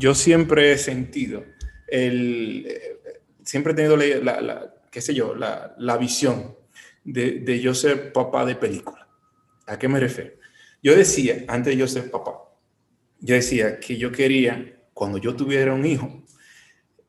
Yo siempre he sentido, el, eh, siempre he tenido la, qué sé yo, la, visión de, de, yo ser papá de película. ¿A qué me refiero? Yo decía, antes de yo ser papá, yo decía que yo quería, cuando yo tuviera un hijo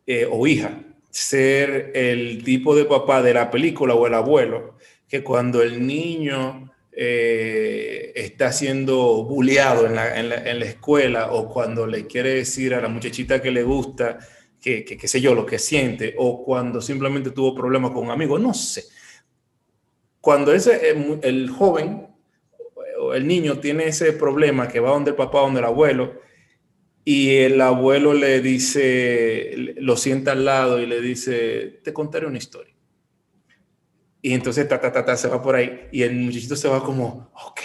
eh, o hija, ser el tipo de papá de la película o el abuelo, que cuando el niño eh, está siendo bulleado en la, escuela o cuando le quiere decir a la muchachita que le gusta, que, sé yo, lo que siente, o cuando simplemente tuvo problemas con un amigo, no sé. Cuando ese, el, el joven o el niño tiene ese problema que va donde el papá, donde el abuelo, y el abuelo le dice, lo sienta al lado y le dice, te contaré una historia. Y entonces ta, ta, ta, ta, se va por ahí y el muchachito se va como, ok.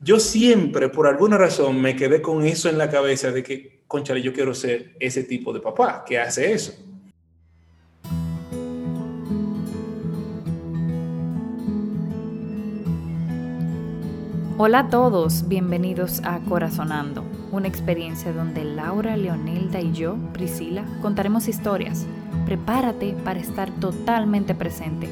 Yo siempre, por alguna razón, me quedé con eso en la cabeza de que, conchale, yo quiero ser ese tipo de papá que hace eso. Hola a todos, bienvenidos a Corazonando, una experiencia donde Laura, Leonelda y yo, Priscila, contaremos historias. Prepárate para estar totalmente presente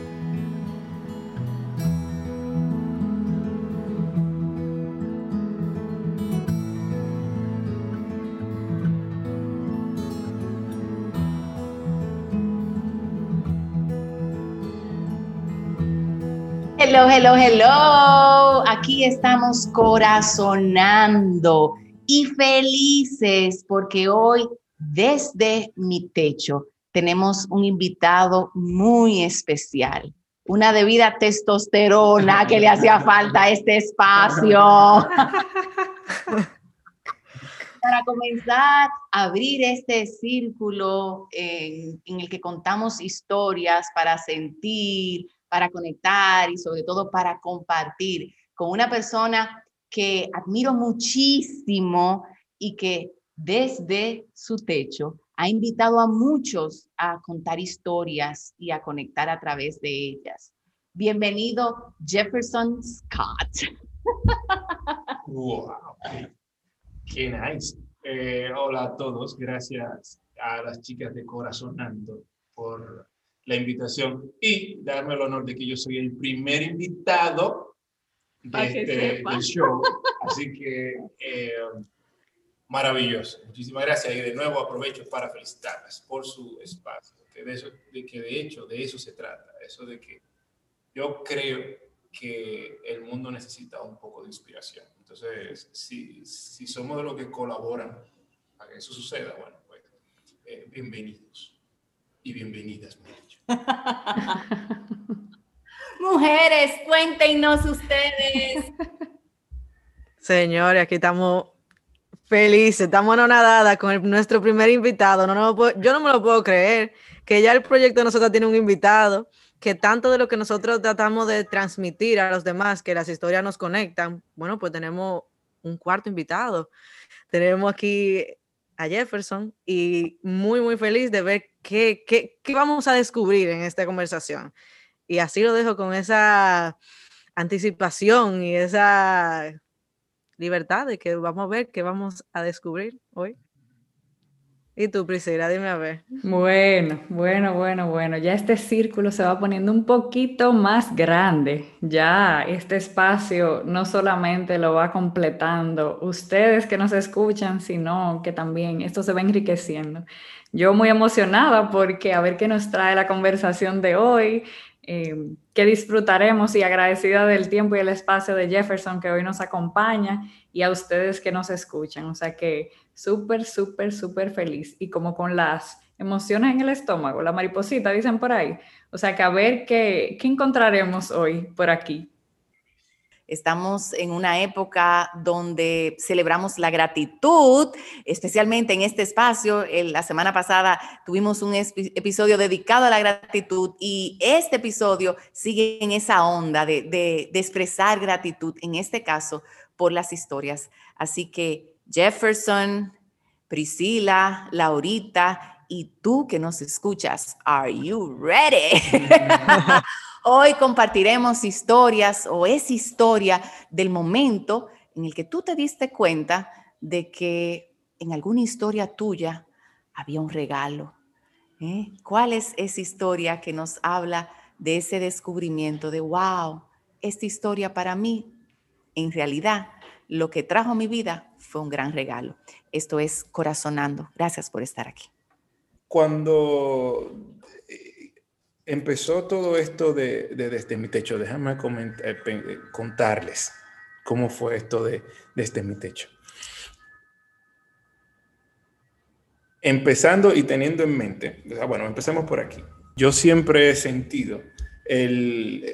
Hello, hello, hello. Aquí estamos corazonando y felices porque hoy desde mi techo tenemos un invitado muy especial. Una debida testosterona que le hacía falta a este espacio. Para comenzar a abrir este círculo en, en el que contamos historias para sentir, para conectar y sobre todo para compartir con una persona que admiro muchísimo y que desde su techo ha invitado a muchos a contar historias y a conectar a través de ellas. Bienvenido Jefferson Scott. Wow, qué nice. Eh, hola a todos, gracias a las chicas de Corazonando por la invitación y darme el honor de que yo soy el primer invitado de este, del show. Así que eh, maravilloso. Muchísimas gracias y de nuevo aprovecho para felicitarlas por su espacio. Que de, eso, de que de hecho de eso se trata. Eso de que yo creo que el mundo necesita un poco de inspiración. Entonces, si, si somos de los que colaboran para que eso suceda, bueno, pues eh, bienvenidos y bienvenidas. Mujeres, cuéntenos ustedes. Señores, aquí estamos felices, estamos anonadadas con el, nuestro primer invitado. No, no puedo, yo no me lo puedo creer, que ya el proyecto de nosotros tiene un invitado, que tanto de lo que nosotros tratamos de transmitir a los demás, que las historias nos conectan, bueno, pues tenemos un cuarto invitado. Tenemos aquí a Jefferson y muy, muy feliz de ver qué, qué, qué, vamos a descubrir en esta conversación. Y así lo dejo con esa anticipación y esa libertad de que vamos a ver qué vamos a descubrir hoy. ¿Y tú, Priscila? Dime a ver. Bueno, bueno, bueno, bueno. Ya este círculo se va poniendo un poquito más grande. Ya este espacio no solamente lo va completando ustedes que nos escuchan, sino que también esto se va enriqueciendo. Yo muy emocionada porque a ver qué nos trae la conversación de hoy, eh, que disfrutaremos y agradecida del tiempo y el espacio de Jefferson que hoy nos acompaña y a ustedes que nos escuchan. O sea que súper, súper, súper feliz y como con las emociones en el estómago, la mariposita, dicen por ahí. O sea que a ver qué, qué encontraremos hoy por aquí. Estamos en una época donde celebramos la gratitud, especialmente en este espacio. La semana pasada tuvimos un episodio dedicado a la gratitud y este episodio sigue en esa onda de, de, de expresar gratitud, en este caso por las historias. Así que Jefferson, Priscila, Laurita y tú que nos escuchas, ¿are you ready? Hoy compartiremos historias o es historia del momento en el que tú te diste cuenta de que en alguna historia tuya había un regalo. ¿eh? ¿Cuál es esa historia que nos habla de ese descubrimiento de, wow, esta historia para mí, en realidad, lo que trajo a mi vida fue un gran regalo? Esto es Corazonando. Gracias por estar aquí. Cuando eh, empezó todo esto de, Desde mi techo, déjame eh, eh, contarles cómo fue esto de Desde mi techo. Empezando y teniendo en mente, bueno, empecemos por aquí. Yo siempre he sentido el,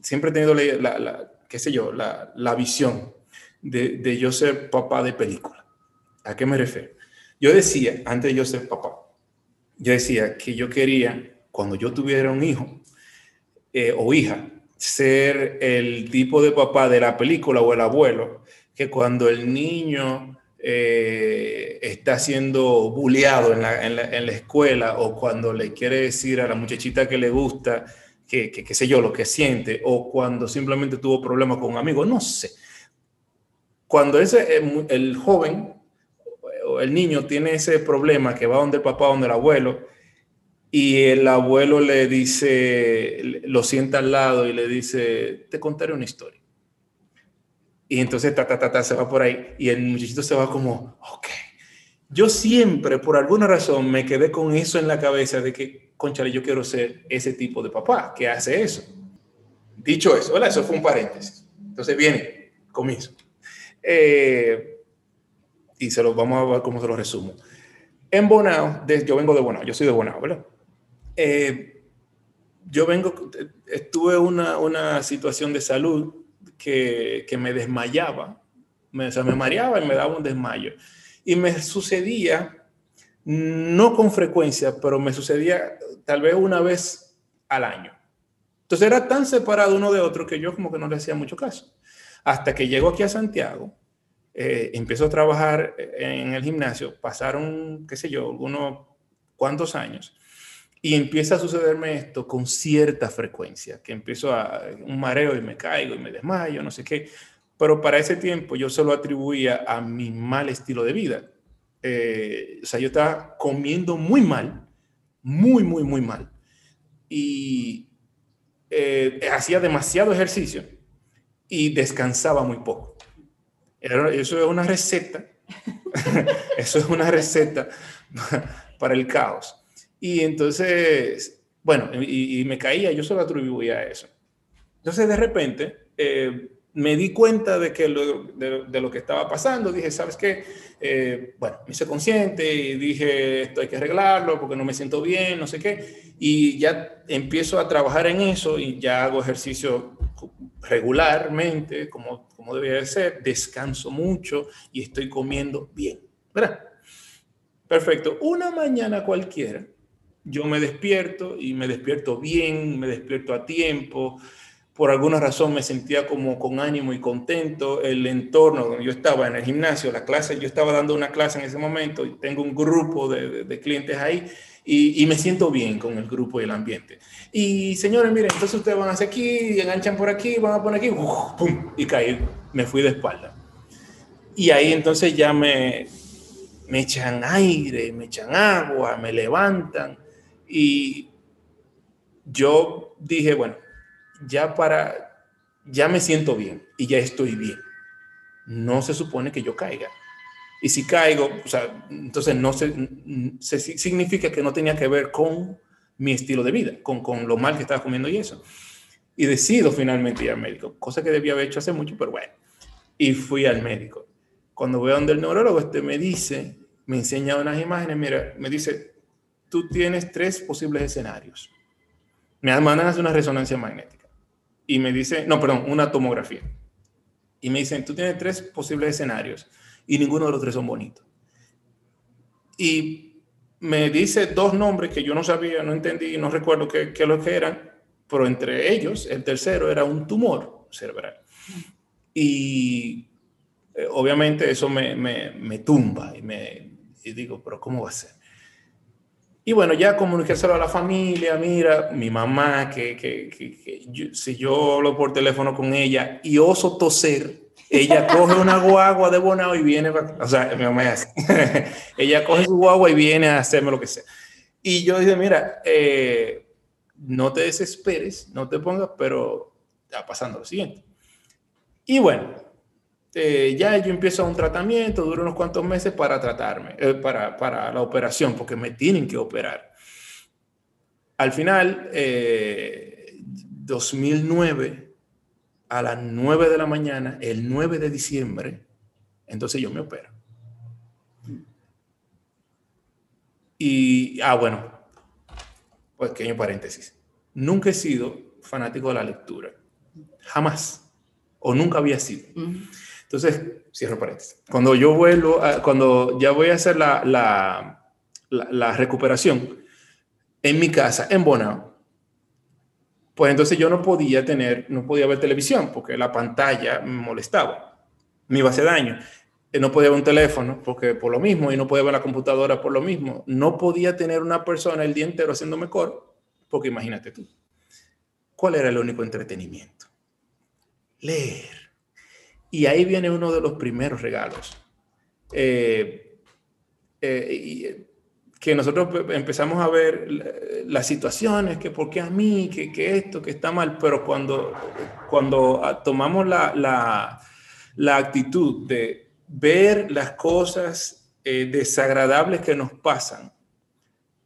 siempre he tenido la, qué sé yo, la, visión de, de, yo ser papá de película. ¿A qué me refiero? Yo decía, antes de yo ser papá, yo decía que yo quería, cuando yo tuviera un hijo eh, o hija, ser el tipo de papá de la película o el abuelo, que cuando el niño eh, está siendo bulleado en la, en, la, en la, escuela o cuando le quiere decir a la muchachita que le gusta, que, sé yo, lo que siente, o cuando simplemente tuvo problemas con un amigo, no sé. Cuando ese, eh, el joven o el niño tiene ese problema que va donde el papá, donde el abuelo, y el abuelo le dice, lo sienta al lado y le dice, te contaré una historia. Y entonces, ta, ta, ta, ta, se va por ahí y el muchachito se va como, ok. Yo siempre, por alguna razón, me quedé con eso en la cabeza de que, conchale, yo quiero ser ese tipo de papá que hace eso. Dicho eso, ¿verdad? Eso fue un paréntesis. Entonces viene, comienzo. Eh, y se lo vamos a ver cómo se lo resumo. En Bonao, yo vengo de Bonao, yo soy de Bonao, ¿verdad? Eh, yo vengo, estuve una, una situación de salud que, que me desmayaba, me, o sea, me mareaba y me daba un desmayo. Y me sucedía, no con frecuencia, pero me sucedía tal vez una vez al año. Entonces era tan separado uno de otro que yo como que no le hacía mucho caso. Hasta que llego aquí a Santiago, eh, empiezo a trabajar en el gimnasio, pasaron, qué sé yo, algunos cuantos años, y empieza a sucederme esto con cierta frecuencia, que empiezo a un mareo y me caigo y me desmayo, no sé qué. Pero para ese tiempo yo se lo atribuía a mi mal estilo de vida. Eh, o sea, yo estaba comiendo muy mal, muy, muy, muy mal. Y eh, hacía demasiado ejercicio y descansaba muy poco. eso es una receta. eso es una receta para el caos. Y entonces, bueno, y, me caía, yo solo atribuía eso. Entonces, de repente, eh, me di cuenta de, que lo, de, lo que estaba pasando. Dije, ¿sabes qué? Eh, bueno, me hice consciente y dije, esto hay que arreglarlo porque no me siento bien, no sé qué. Y ya empiezo a trabajar en eso y ya hago ejercicio regularmente, como, como debía de ser. Descanso mucho y estoy comiendo bien. ¿Verdad? Perfecto. Una mañana cualquiera, yo me despierto y me despierto bien, me despierto a tiempo. Por alguna razón me sentía como con ánimo y contento. El entorno donde yo estaba en el gimnasio, la clase, yo estaba dando una clase en ese momento y tengo un grupo de, clientes ahí y, me siento bien con el grupo y el ambiente. Y señores, miren, entonces ustedes van hacia aquí, enganchan por aquí, van a poner aquí, y caí, me fui de espalda. Y ahí entonces ya me, me echan aire, me echan agua, me levantan y yo dije, bueno, ya para, ya me siento bien y ya estoy bien. No se supone que yo caiga. Y si caigo, o sea, entonces no se, se, significa que no tenía que ver con mi estilo de vida, con, con lo mal que estaba comiendo y eso. Y decido finalmente ir al médico, cosa que debía haber hecho hace mucho, pero bueno. Y fui al médico. Cuando voy a donde el neurólogo, este me dice, me enseña unas imágenes, mira, me dice, tú tienes tres posibles escenarios. Me mandan a hacer una resonancia magnética y me dice, no, perdón, una tomografía. Y me dicen, tú tienes tres posibles escenarios y ninguno de los tres son bonitos. Y me dice dos nombres que yo no sabía, no entendí, no recuerdo qué, qué que eran, pero entre ellos, el tercero era un tumor cerebral. Y eh, obviamente eso me, me, me tumba y me y digo, pero ¿cómo va a ser? Y bueno, ya comunicárselo a la familia, mira, mi mamá, que, que, que, si yo hablo por teléfono con ella y oso toser, ella coge una guagua de Bonao y viene, o sea, mi mamá ella coge su guagua y viene a hacerme lo que sea. Y yo dije, mira, eh, no te desesperes, no te pongas, pero está pasando lo siguiente. Y bueno, eh, ya yo empiezo un tratamiento, dura unos cuantos meses para tratarme, eh, para, para, la operación, porque me tienen que operar. Al final, 2009, a las 9 de la mañana, el 9 de diciembre, entonces yo me opero. Y, ah, bueno, pues pequeño paréntesis. Nunca he sido fanático de la lectura. Jamás. O nunca había sido. Entonces, cierro paréntesis. Cuando yo vuelvo, cuando ya voy a hacer la, la, la, recuperación en mi casa, en Bonao, pues entonces yo no podía tener, no podía ver televisión porque la pantalla me molestaba, me iba a hacer daño. Eh, no podía ver un teléfono porque por lo mismo y no podía ver la computadora por lo mismo. No podía tener una persona el día entero haciéndome coro porque imagínate tú, ¿cuál era el único entretenimiento? Leer. Y ahí viene uno de los primeros regalos. Eh, eh, que nosotros empezamos a ver las situaciones, que por qué a mí, que, que esto, que está mal, pero cuando, cuando ah, tomamos la, la, la actitud de ver las cosas eh, desagradables que nos pasan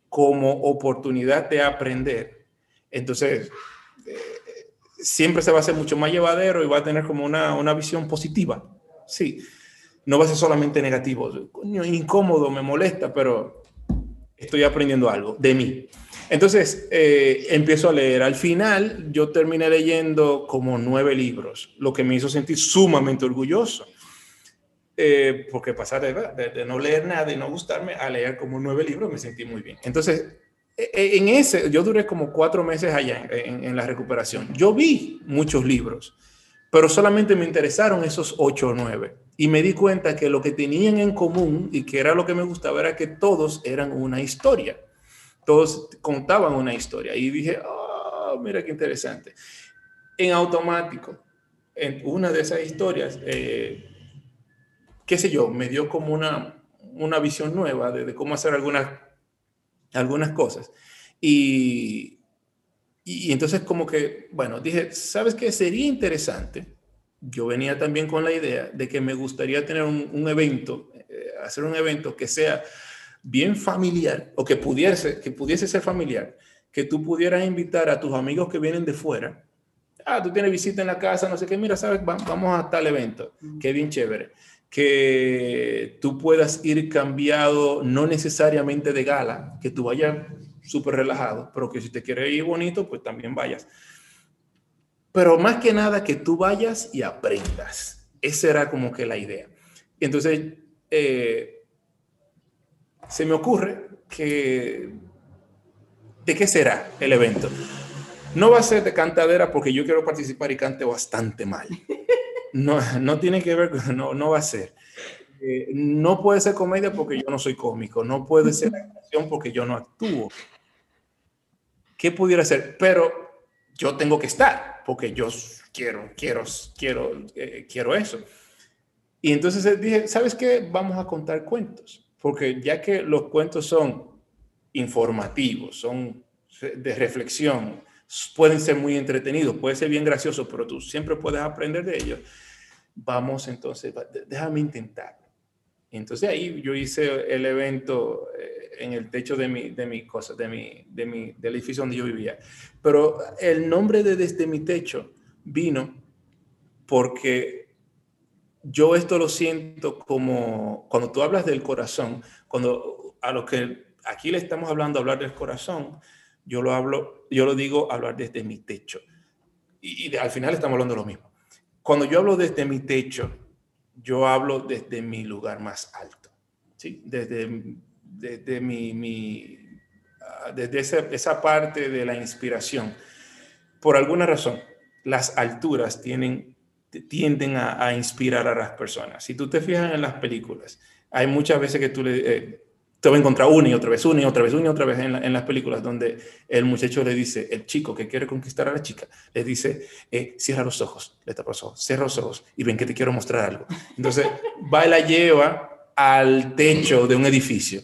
como oportunidad de aprender, entonces eh, siempre se va a hacer mucho más llevadero y va a tener como una, una visión positiva. Sí, no va a ser solamente negativo, incómodo, me molesta, pero estoy aprendiendo algo de mí. Entonces, eh, empiezo a leer. Al final, yo terminé leyendo como nueve libros, lo que me hizo sentir sumamente orgulloso. Eh, porque pasar de, no leer nada y no gustarme a leer como nueve libros, me sentí muy bien. Entonces, e, e, en ese, yo duré como cuatro meses allá en, en la recuperación. Yo vi muchos libros, pero solamente me interesaron esos ocho o nueve y me di cuenta que lo que tenían en común y que era lo que me gustaba era que todos eran una historia. Todos contaban una historia. Y dije, oh, mira qué interesante. En automático, en una de esas historias, eh, qué sé yo, me dio como una, una visión nueva de, cómo hacer algunas, algunas cosas. Y, y entonces como que, bueno, dije, ¿sabes qué? Sería interesante yo venía también con la idea de que me gustaría tener un, evento, eh, hacer un evento que sea bien familiar o que pudiese, que pudiese ser familiar, que tú pudieras invitar a tus amigos que vienen de fuera. Ah, tú tienes visita en la casa, no sé qué, mira, sabes, vamos a tal evento, que bien chévere. Que tú puedas ir cambiado, no necesariamente de gala, que tú vayas súper relajado, pero que si te quieres ir bonito, pues también vayas pero más que nada que tú vayas y aprendas. Esa era como que la idea. Entonces, eh, se me ocurre que, ¿de qué será el evento? No va a ser de cantadera porque yo quiero participar y cante bastante mal. No, no tiene que ver con, no, no va a ser. Eh, no puede ser comedia porque yo no soy cómico. No puede ser actuación porque yo no actúo. ¿Qué pudiera ser? Pero yo tengo que estar, porque yo quiero, quiero, quiero, eh, quiero eso. Y entonces dije, ¿sabes qué? Vamos a contar cuentos, porque ya que los cuentos son informativos, son de reflexión, pueden ser muy entretenidos, puede ser bien gracioso, pero tú siempre puedes aprender de ellos. Vamos entonces, déjame intentar. Entonces ahí yo hice el evento eh, en el techo de mi, de mi cosa, de mi, de mi, del edificio donde yo vivía. Pero el nombre de Desde mi techo vino porque yo esto lo siento como cuando tú hablas del corazón, cuando a lo que aquí le estamos hablando, hablar del corazón, yo lo hablo, yo lo digo hablar desde mi techo. Y, y al final estamos hablando de lo mismo. Cuando yo hablo desde mi techo, yo hablo desde mi lugar más alto, ¿sí? desde, desde, mi, ah, desde esa, esa, parte de la inspiración. Por alguna razón, las alturas tienen, tienden a, inspirar a las personas. Si tú te fijas en las películas, hay muchas veces que tú. Eh, Usted va a encontrar una y otra vez, una y otra vez, una y otra vez en, las películas donde el muchacho le dice, el chico que quiere conquistar a la chica, le dice, eh, cierra los ojos, le tapa los ojos, cierra los ojos y ven que te quiero mostrar algo. Entonces va y la lleva al techo de un edificio.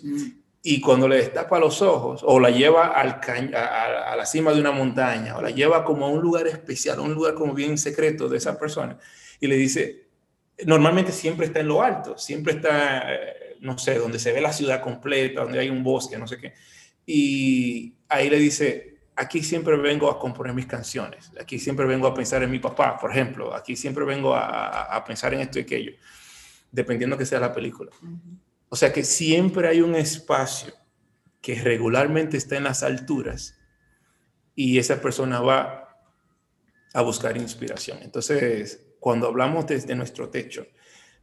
Y cuando le destapa los ojos o la lleva al a, a, la cima de una montaña o la lleva como a un lugar especial, a un lugar como bien secreto de esa persona y le dice, normalmente siempre está en lo alto, siempre está... Eh, no sé, donde se ve la ciudad completa, donde hay un bosque, no sé qué. Y ahí le dice, aquí siempre vengo a componer mis canciones, aquí siempre vengo a pensar en mi papá, por ejemplo, aquí siempre vengo a, pensar en esto y aquello, dependiendo que sea la película. O sea que siempre hay un espacio que regularmente está en las alturas y esa persona va a buscar inspiración. Entonces, cuando hablamos desde nuestro techo,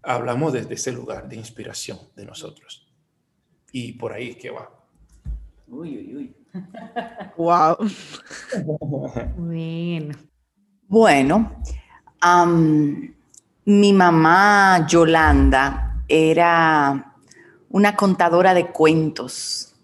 hablamos desde ese lugar de inspiración de nosotros. Y por ahí es que va. Uy, uy, uy. Wow. bueno. Bueno, mi mamá Yolanda era una contadora de cuentos,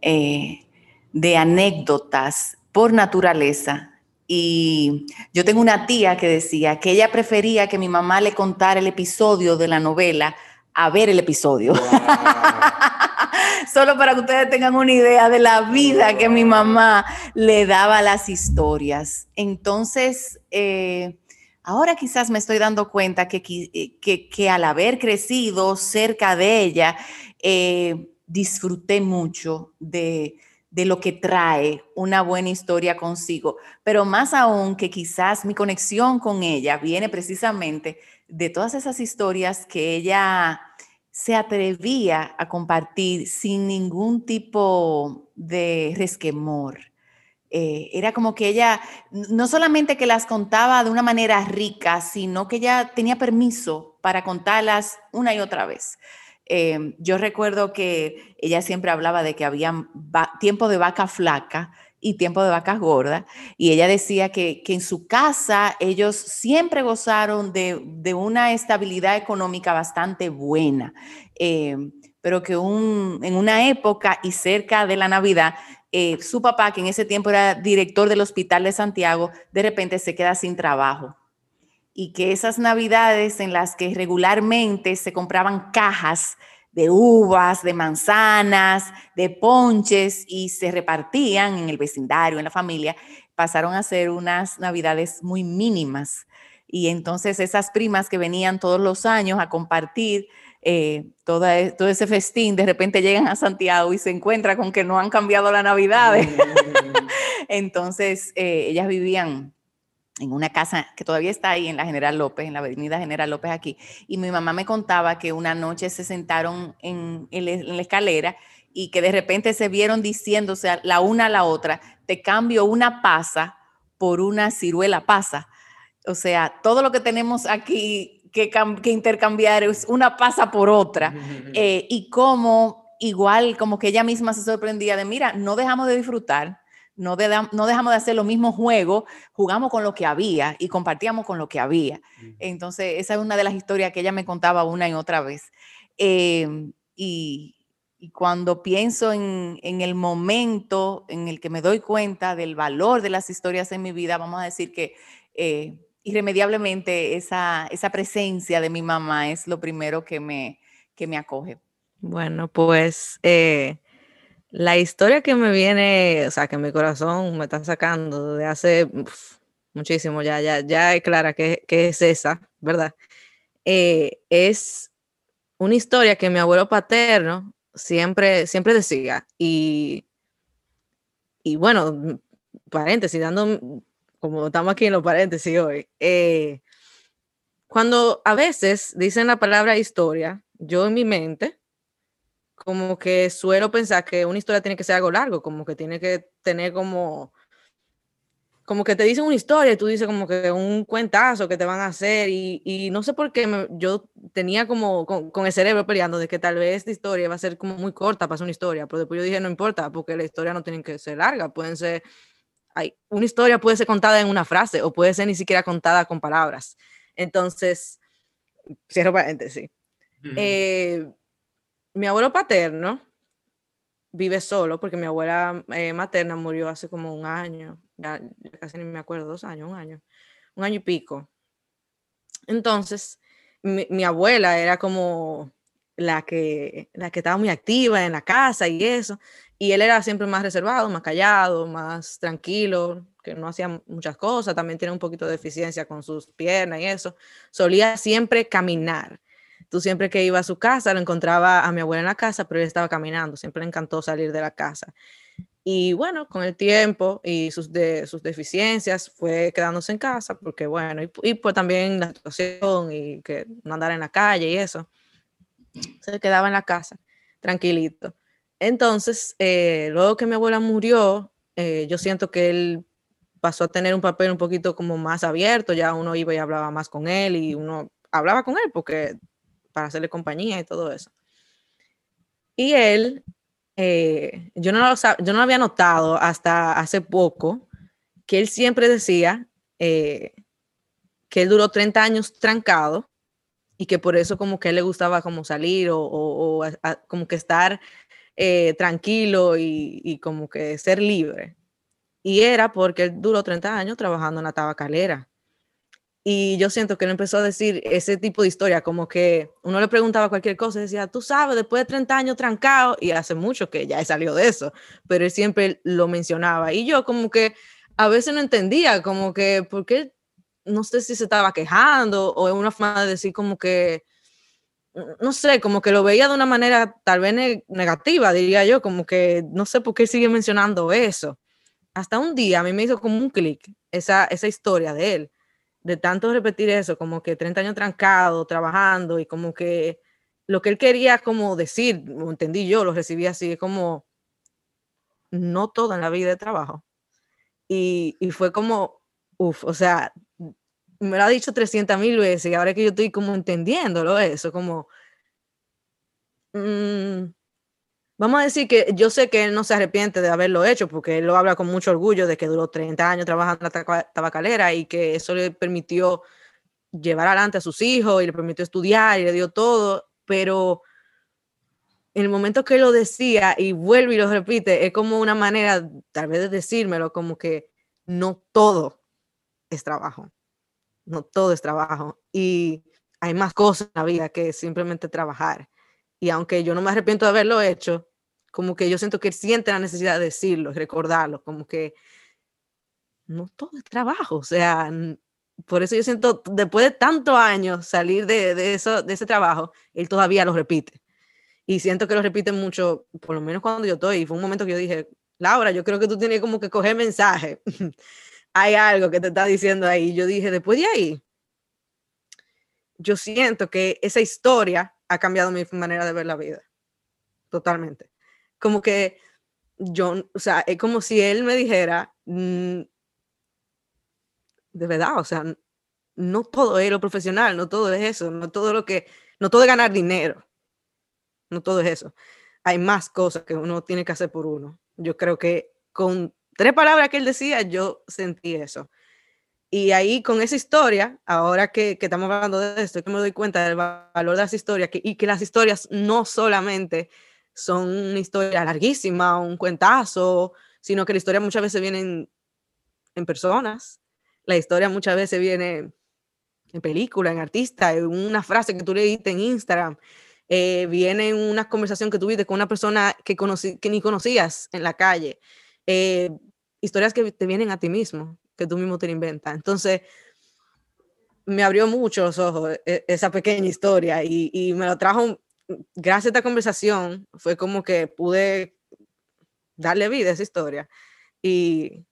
eh, de anécdotas por naturaleza y yo tengo una tía que decía que ella prefería que mi mamá le contara el episodio de la novela a ver el episodio. Solo para que ustedes tengan una idea de la vida que mi mamá le daba a las historias. Entonces, eh, ahora quizás me estoy dando cuenta que, que, al haber crecido cerca de ella, eh, disfruté mucho de, de lo que trae una buena historia consigo, pero más aún que quizás mi conexión con ella viene precisamente de todas esas historias que ella se atrevía a compartir sin ningún tipo de resquemor. Eh, era como que ella no solamente que las contaba de una manera rica, sino que ella tenía permiso para contarlas una y otra vez. Em, yo recuerdo que ella siempre hablaba de que había tiempo de vaca flaca y tiempo de vacas gordas, y ella decía que, en su casa ellos siempre gozaron de, una estabilidad económica bastante buena, em, pero que en una época y cerca de la Navidad, eh, su papá, que en ese tiempo era director del Hospital de Santiago, de repente se queda sin trabajo y que esas navidades en las que regularmente se compraban cajas de uvas, de manzanas, de ponches y se repartían en el vecindario, en la familia, pasaron a ser unas navidades muy mínimas. Y entonces esas primas que venían todos los años a compartir eh, todo ese festín, de repente llegan a Santiago y se encuentran con que no han cambiado las navidades. Mm. entonces eh, ellas vivían en una casa que todavía está ahí en la General López, en la avenida General López aquí, y mi mamá me contaba que una noche se sentaron en, la escalera y que de repente se vieron diciéndose la una a la otra, te cambio una pasa por una ciruela pasa. O sea, todo lo que tenemos aquí que, intercambiar es una pasa por otra. Eh, y como igual, como que ella misma se sorprendía de, mira, no dejamos de disfrutar no, no dejamos de hacer los mismos juegos, jugamos con lo que había y compartíamos con lo que había. Entonces, esa es una de las historias que ella me contaba una y otra vez. Em, y, cuando pienso en, el momento en el que me doy cuenta del valor de las historias en mi vida, vamos a decir que eh, irremediablemente esa, esa presencia de mi mamá es lo primero que me, que me acoge. Bueno, pues... Eh, la historia que me viene, o sea, que mi corazón me está sacando de hace muchísimo, ya, ya, ya es clara que, es esa, ¿verdad? Eh, es una historia que mi abuelo paterno siempre, siempre decía. Y, y bueno, paréntesis, dando, como estamos aquí en los paréntesis hoy, eh, cuando a veces dicen la palabra historia, yo en mi mente como que suelo pensar que una historia tiene que ser algo largo, como que tiene que tener como, como que te dicen una historia y tú dices como que un cuentazo que te van a hacer y, no sé por qué yo tenía como con, el cerebro peleando de que tal vez esta historia va a ser como muy corta para ser una historia, pero después yo dije no importa porque la historia no tiene que ser larga, pueden ser, hay, una historia puede ser contada en una frase o puede ser ni siquiera contada con palabras. Entonces, cierro paréntesis. Eh, mi abuelo paterno vive solo porque mi abuela eh, materna murió hace como un año, ya, casi ni me acuerdo, dos años, un año, un año y pico. Entonces, mi, abuela era como la que, la que estaba muy activa en la casa y eso, y él era siempre más reservado, más callado, más tranquilo, que no hacía muchas cosas, también tiene un poquito de deficiencia con sus piernas y eso, solía siempre caminar Tú siempre que iba a su casa, lo encontraba a mi abuela en la casa, pero él estaba caminando, siempre le encantó salir de la casa. Y bueno, con el tiempo y sus, de, sus deficiencias fue quedándose en casa, porque bueno, y, pues también la situación y que no andar en la calle y eso, se quedaba en la casa, tranquilito. Entonces, eh, luego que mi abuela murió, eh, yo siento que él pasó a tener un papel un poquito como más abierto, ya uno iba y hablaba más con él y uno hablaba con él porque para hacerle compañía y todo eso. Y él, eh, yo, no lo, yo no había notado hasta hace poco que él siempre decía que él duró 30 años trancado y que por eso como que le gustaba como salir o, como que estar eh, tranquilo y, como que ser libre. Y era porque él duró 30 años trabajando en la tabacalera. Y yo siento que él empezó a decir ese tipo de historia, como que uno le preguntaba cualquier cosa y decía, tú sabes, después de 30 años trancado, y hace mucho que ya he salido de eso, pero él siempre lo mencionaba. Y yo como que a veces no entendía, como que, ¿por qué? No sé si se estaba quejando o es una forma de decir como que, no sé, como que lo veía de una manera tal vez negativa, diría yo, como que no sé por qué sigue mencionando eso. Hasta un día a mí me hizo como un clic esa, esa historia de él de tanto repetir eso, como que 30 años trancado, trabajando y como que lo que él quería como decir, entendí yo, lo recibí así, como no todo en la vida de trabajo. Y, y fue como, uff, o sea, me lo ha dicho 300 mil veces y ahora que yo estoy como entendiéndolo eso, como, mmm, Vamos a decir que yo sé que él no se arrepiente de haberlo hecho porque él lo habla con mucho orgullo de que duró 30 años trabajando en la tabacalera y que eso le permitió llevar adelante a sus hijos y le permitió estudiar y le dio todo, pero en el momento que lo decía y vuelve y lo repite, es como una manera tal vez de decírmelo como que no todo es trabajo, no todo es trabajo y hay más cosas en la vida que simplemente trabajar y aunque yo no me arrepiento de haberlo hecho, como que yo siento que siente la necesidad de decirlo, recordarlo, como que no todo es trabajo, o sea, por eso yo siento, después de tantos años salir de, eso, de ese trabajo, él todavía lo repite. Y siento que lo repite mucho, por lo menos cuando yo estoy, y fue un momento que yo dije, Laura, yo creo que tú tienes como que coger mensaje. Hay algo que te está diciendo ahí. Yo dije, después de ahí, yo siento que esa historia ha cambiado mi manera de ver la vida. Totalmente. Como que yo, o sea, es como si él me dijera, mm, de verdad, o sea, no todo es lo profesional, no todo es eso, no todo lo que, no todo es ganar dinero, no todo es eso. Hay más cosas que uno tiene que hacer por uno. Yo creo que con tres palabras que él decía, yo sentí eso. Y ahí con esa historia, ahora que, que, estamos hablando de esto, que me doy cuenta del valor de las historias que, y que las historias no solamente son una historia larguísima, un cuentazo, sino que la historia muchas veces viene en, personas, la historia muchas veces viene en película, en artista, en una frase que tú leíste en Instagram, eh, viene en una conversación que tuviste con una persona que, conocí, que ni conocías en la calle, eh, historias que te vienen a ti mismo que tú mismo te inventas. Entonces, me abrió mucho los ojos e, esa pequeña historia y, y, me lo trajo, gracias a esta conversación, fue como que pude darle vida a esa historia y,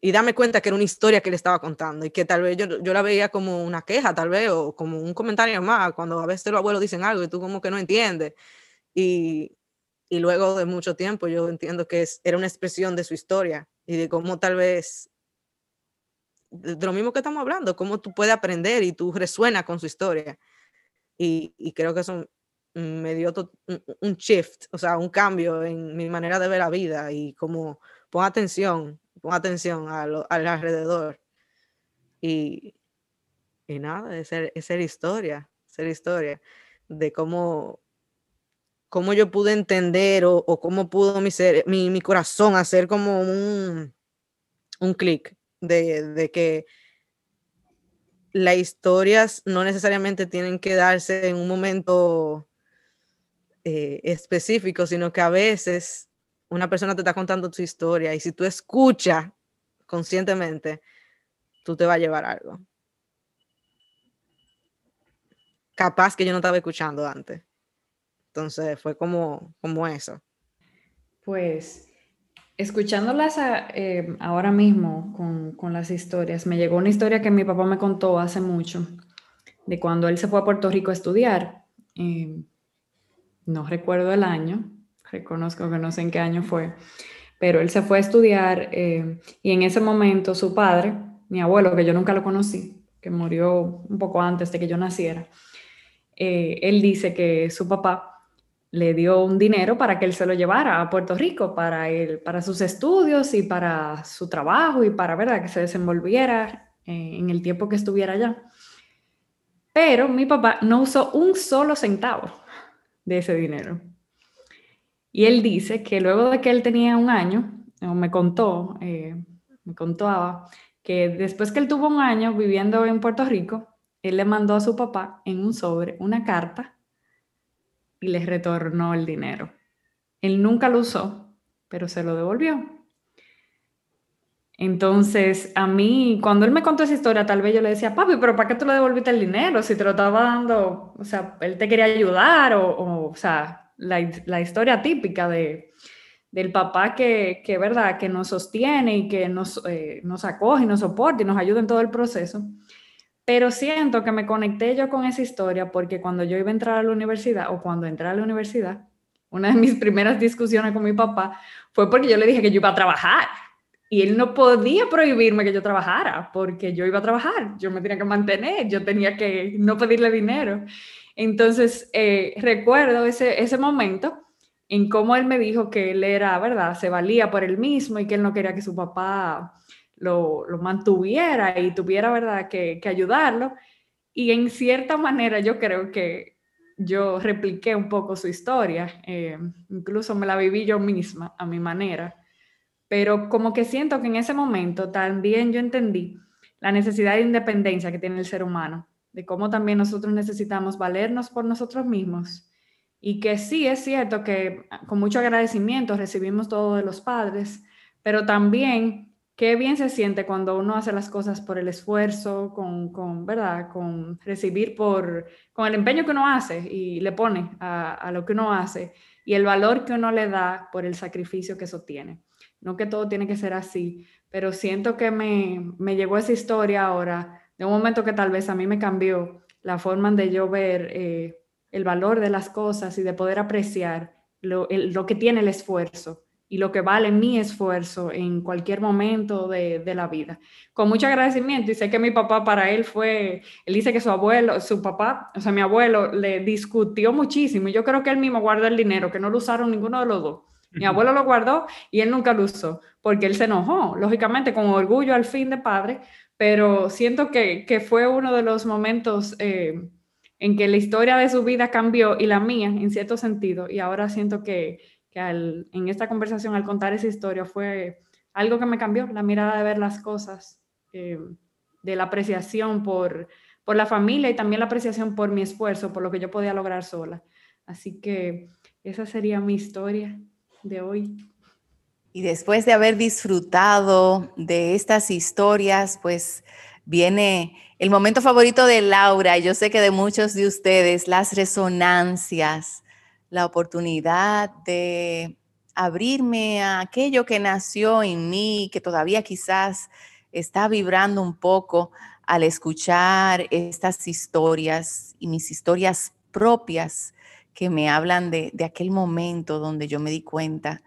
y darme cuenta que era una historia que le estaba contando y que tal vez yo, yo la veía como una queja, tal vez, o como un comentario más, cuando a veces los abuelos dicen algo y tú como que no entiendes. Y, y luego de mucho tiempo yo entiendo que es, era una expresión de su historia y de cómo tal vez de lo mismo que estamos hablando, cómo tú puedes aprender y tú resuena con su historia. Y, y creo que eso me dio un, shift, o sea, un cambio en mi manera de ver la vida y como pon atención, pon atención a lo, al alrededor. Y, y nada, es ser, es ser historia, ser historia de cómo, cómo yo pude entender o, cómo pudo mi, ser, mi, corazón hacer como un, un clic de, que las historias no necesariamente tienen que darse en un momento eh, específico, sino que a veces una persona te está contando tu historia y si tú escuchas conscientemente, tú te vas a llevar algo. Capaz que yo no estaba escuchando antes. Entonces fue como, como eso. Pues escuchándolas eh, ahora mismo con, las historias, me llegó una historia que mi papá me contó hace mucho, de cuando él se fue a Puerto Rico a estudiar. No recuerdo el año, reconozco que no sé en qué año fue, pero él se fue a estudiar eh, y en ese momento su padre, mi abuelo, que yo nunca lo conocí, que murió un poco antes de que yo naciera, eh, él dice que su papá le dio un dinero para que él se lo llevara a Puerto Rico para, él, para sus estudios y para su trabajo y para ¿verdad? que se desenvolviera eh, en el tiempo que estuviera allá. Pero mi papá no usó un solo centavo de ese dinero. Y él dice que luego de que él tenía un año, me contó, eh, me contaba que después que él tuvo un año viviendo en Puerto Rico, él le mandó a su papá en un sobre una carta y le retornó el dinero. Él nunca lo usó, pero se lo devolvió. Entonces, a mí, cuando él me contó esa historia, tal vez yo le decía, papi, pero ¿para qué tú le devolviste el dinero? Si te lo estaba dando, o sea, él te quería ayudar, o, o, sea, la, historia típica de, del papá que, que, ¿verdad? que nos sostiene y que nos, eh, nos acoge y nos soporta y nos ayuda en todo el proceso. Pero siento que me conecté yo con esa historia porque cuando yo iba a entrar a la universidad o cuando entré a la universidad, una de mis primeras discusiones con mi papá fue porque yo le dije que yo iba a trabajar y él no podía prohibirme que yo trabajara porque yo iba a trabajar, yo me tenía que mantener, yo tenía que no pedirle dinero. Entonces, eh, recuerdo ese, ese momento en cómo él me dijo que él era, ¿verdad? Se valía por él mismo y que él no quería que su papá lo, mantuviera y tuviera, ¿verdad?, que, que, ayudarlo. Y en cierta manera yo creo que yo repliqué un poco su historia, eh, incluso me la viví yo misma a mi manera, pero como que siento que en ese momento también yo entendí la necesidad de independencia que tiene el ser humano de cómo también nosotros necesitamos valernos por nosotros mismos y que sí es cierto que con mucho agradecimiento recibimos todo de los padres, pero también qué bien se siente cuando uno hace las cosas por el esfuerzo, con, con ¿verdad? Con recibir por, con el empeño que uno hace y le pone a, a lo que uno hace y el valor que uno le da por el sacrificio que eso tiene. No que todo tiene que ser así, pero siento que me, me llegó esa historia ahora de un momento que tal vez a mí me cambió la forma de yo ver eh, el valor de las cosas y de poder apreciar lo, lo, que tiene el esfuerzo y lo que vale mi esfuerzo en cualquier momento de, de, la vida. Con mucho agradecimiento y sé que mi papá para él fue, él dice que su abuelo, su papá, o sea, mi abuelo le discutió muchísimo y yo creo que él mismo guardó el dinero, que no lo usaron ninguno de los dos. Mi abuelo lo guardó y él nunca lo usó, porque él se enojó, lógicamente, con orgullo al fin de padre, pero siento que, que fue uno de los momentos eh, en que la historia de su vida cambió y la mía, en cierto sentido, y ahora siento que, que al, en esta conversación, al contar esa historia, fue algo que me cambió, la mirada de ver las cosas, eh, de la apreciación por, por la familia y también la apreciación por mi esfuerzo, por lo que yo podía lograr sola. Así que esa sería mi historia de hoy. Y después de haber disfrutado de estas historias, pues viene el momento favorito de Laura, yo sé que de muchos de ustedes, las resonancias, la oportunidad de abrirme a aquello que nació en mí, que todavía quizás está vibrando un poco al escuchar estas historias y mis historias propias que me hablan de, de aquel momento donde yo me di cuenta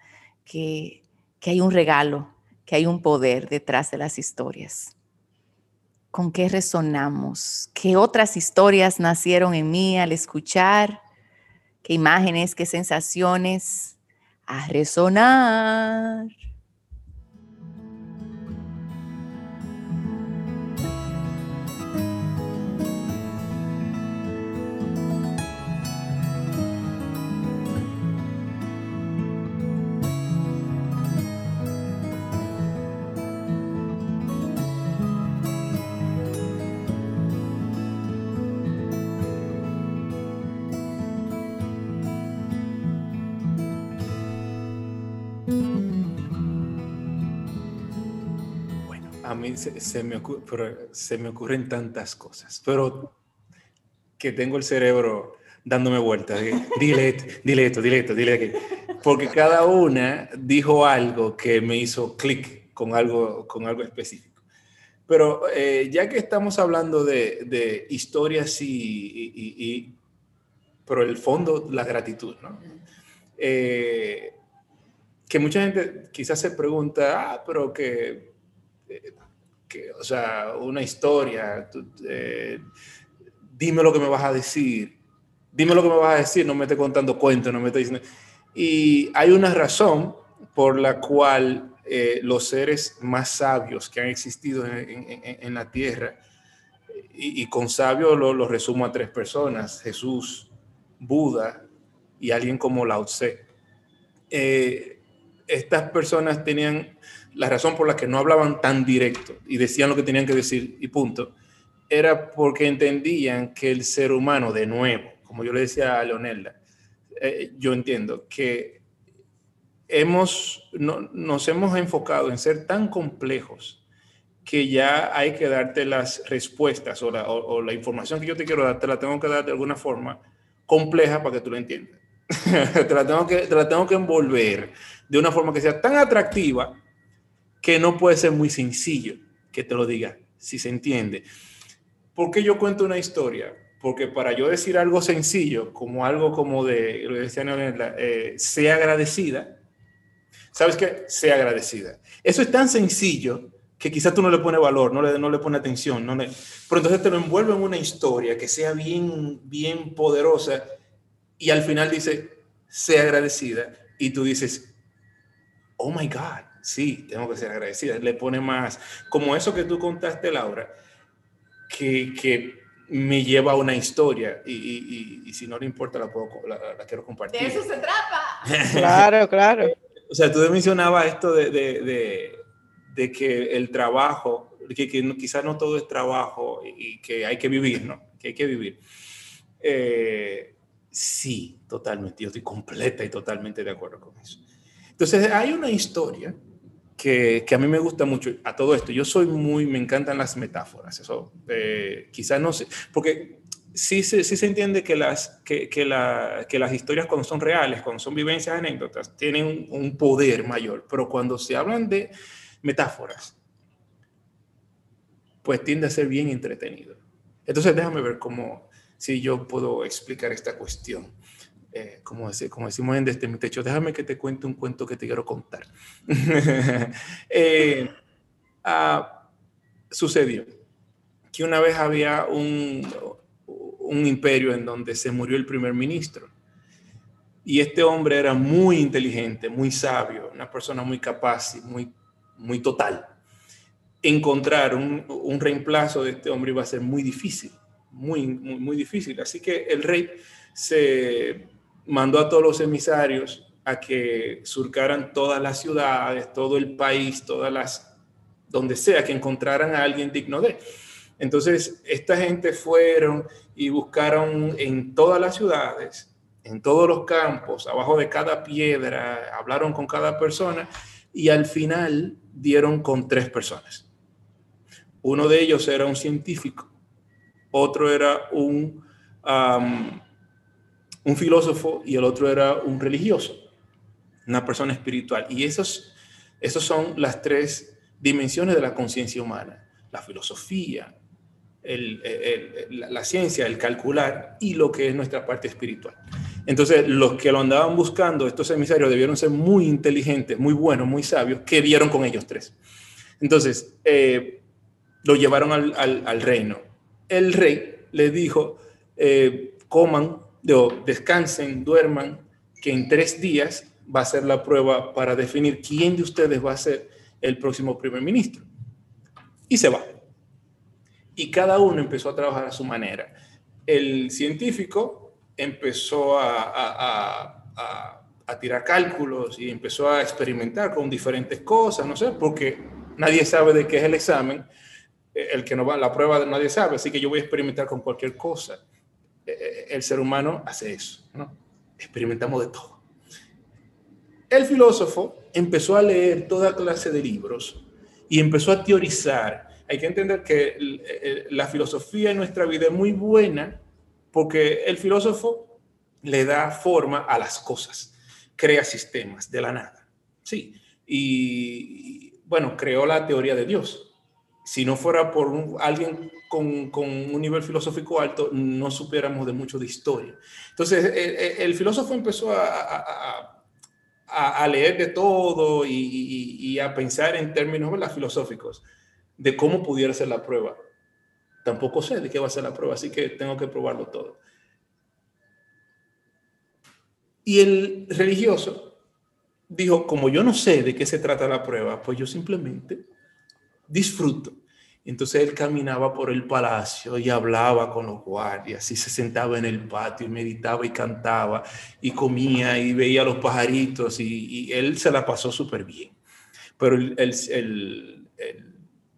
que que hay un regalo, que hay un poder detrás de las historias. ¿Con qué resonamos? ¿Qué otras historias nacieron en mí al escuchar? ¿Qué imágenes, qué sensaciones? A resonar. Se, me ocurren tantas cosas, pero que tengo el cerebro dándome vueltas. Dile esto, dile esto, dile esto, dile aquello. Porque cada una dijo algo que me hizo clic con algo, con algo específico. Pero eh, ya que estamos hablando de, historias y, pero el fondo, la gratitud, ¿no? Eh, que mucha gente quizás se pregunta, ah, pero que, eh, que o sea, una historia, dime lo que me vas a decir, dime lo que me vas a decir, no me esté contando cuentos, no me esté diciendo... Y hay una razón por la cual eh, los seres más sabios que han existido en, la tierra. Y, con sabio lo, resumo a tres personas, Jesús, Buda y alguien como Lao Tse. Eh, estas personas tenían la razón por la que no hablaban tan directo y decían lo que tenían que decir y punto, era porque entendían que el ser humano, de nuevo, como yo le decía a Leonelda, eh, yo entiendo que hemos, nos hemos enfocado en ser tan complejos que ya hay que darte las respuestas o la, información que yo te quiero dar, te la tengo que dar de alguna forma compleja para que tú lo entiendas. te, la tengo que, te la tengo que envolver de una forma que sea tan atractiva que no puede ser muy sencillo que te lo diga, si se entiende. ¿Por qué yo cuento una historia? Porque para yo decir algo sencillo, como algo como de, lo decía eh, sea agradecida, ¿sabes qué? Sea agradecida. Eso es tan sencillo que quizás tú no le pones valor, no le, no le pones atención, no le, pero entonces te lo envuelve en una historia que sea bien, bien poderosa y al final dice, sea agradecida y tú dices, oh my God, sí, tengo que ser agradecida. Le pone más, como eso que tú contaste, Laura, que, que me lleva a una historia y, y, y, si no le importa la, puedo, la, la quiero compartir. De eso se trata. claro, claro o sea, tú mencionabas esto de, de, de, que el trabajo, que, que, quizás no todo es trabajo y, que hay que vivir, ¿no? Que hay que vivir. Eh, sí, totalmente, yo estoy completa y totalmente de acuerdo con eso. Entonces, hay una historia que, a mí me gusta mucho a todo esto. Yo soy muy, me encantan las metáforas. Eso, eh, quizás no sé, porque sí, sí, sí, se entiende que las, que, que, que, las historias cuando son reales, cuando son vivencias, anécdotas, tienen un, poder mayor, pero cuando se hablan de metáforas, pues tiende a ser bien entretenido. Entonces déjame ver cómo, si yo puedo explicar esta cuestión. Eh, como, como, decimos en Desde mi techo, déjame que te cuente un cuento que te quiero contar. eh, ah, sucedió que una vez había un, un imperio en donde se murió el primer ministro. Y este hombre era muy inteligente, muy sabio, una persona muy capaz y muy, muy total. Encontrar un, un reemplazo de este hombre iba a ser muy difícil, muy, muy, muy difícil. Así que el rey se mandó a todos los emisarios a que surcaran todas las ciudades, todo el país, todas las, donde sea, que encontraran a alguien digno de. Entonces, esta gente fueron y buscaron en todas las ciudades, en todos los campos, abajo de cada piedra, hablaron con cada persona y al final dieron con tres personas. Uno de ellos era un científico, otro era un, un filósofo y el otro era un religioso, una persona espiritual. Y esos, esos son las tres dimensiones de la conciencia humana, la filosofía, la ciencia, el calcular y lo que es nuestra parte espiritual. Entonces, los que lo andaban buscando, estos emisarios, debieron ser muy inteligentes, muy buenos, muy sabios, que vieron con ellos tres. Entonces, eh, lo llevaron al, reino. El rey le dijo, eh, coman, descansen, duerman, que en tres días va a ser la prueba para definir quién de ustedes va a ser el próximo primer ministro. Y se va y cada uno empezó a trabajar a su manera. El científico empezó a, tirar cálculos y empezó a experimentar con diferentes cosas, no sé, porque nadie sabe de qué es el examen, el que no va a la prueba nadie sabe, así que yo voy a experimentar con cualquier cosa. El ser humano hace eso, ¿no? Experimentamos de todo. El filósofo empezó a leer toda clase de libros y empezó a teorizar. Hay que entender que la filosofía en nuestra vida es muy buena porque el filósofo le da forma a las cosas, crea sistemas de la nada. Sí, y bueno, creó la teoría de Dios. Si no fuera por alguien con, un nivel filosófico alto, no supiéramos de mucho de historia. Entonces, el, filósofo empezó a, a, leer de todo y, a pensar en términos filosóficos de cómo pudiera ser la prueba. Tampoco sé de qué va a ser la prueba, así que tengo que probarlo todo. Y el religioso dijo, como yo no sé de qué se trata la prueba, pues yo simplemente disfruto. Entonces él caminaba por el palacio y hablaba con los guardias y se sentaba en el patio y meditaba y cantaba y comía y veía los pajaritos y, él se la pasó súper bien. Pero el,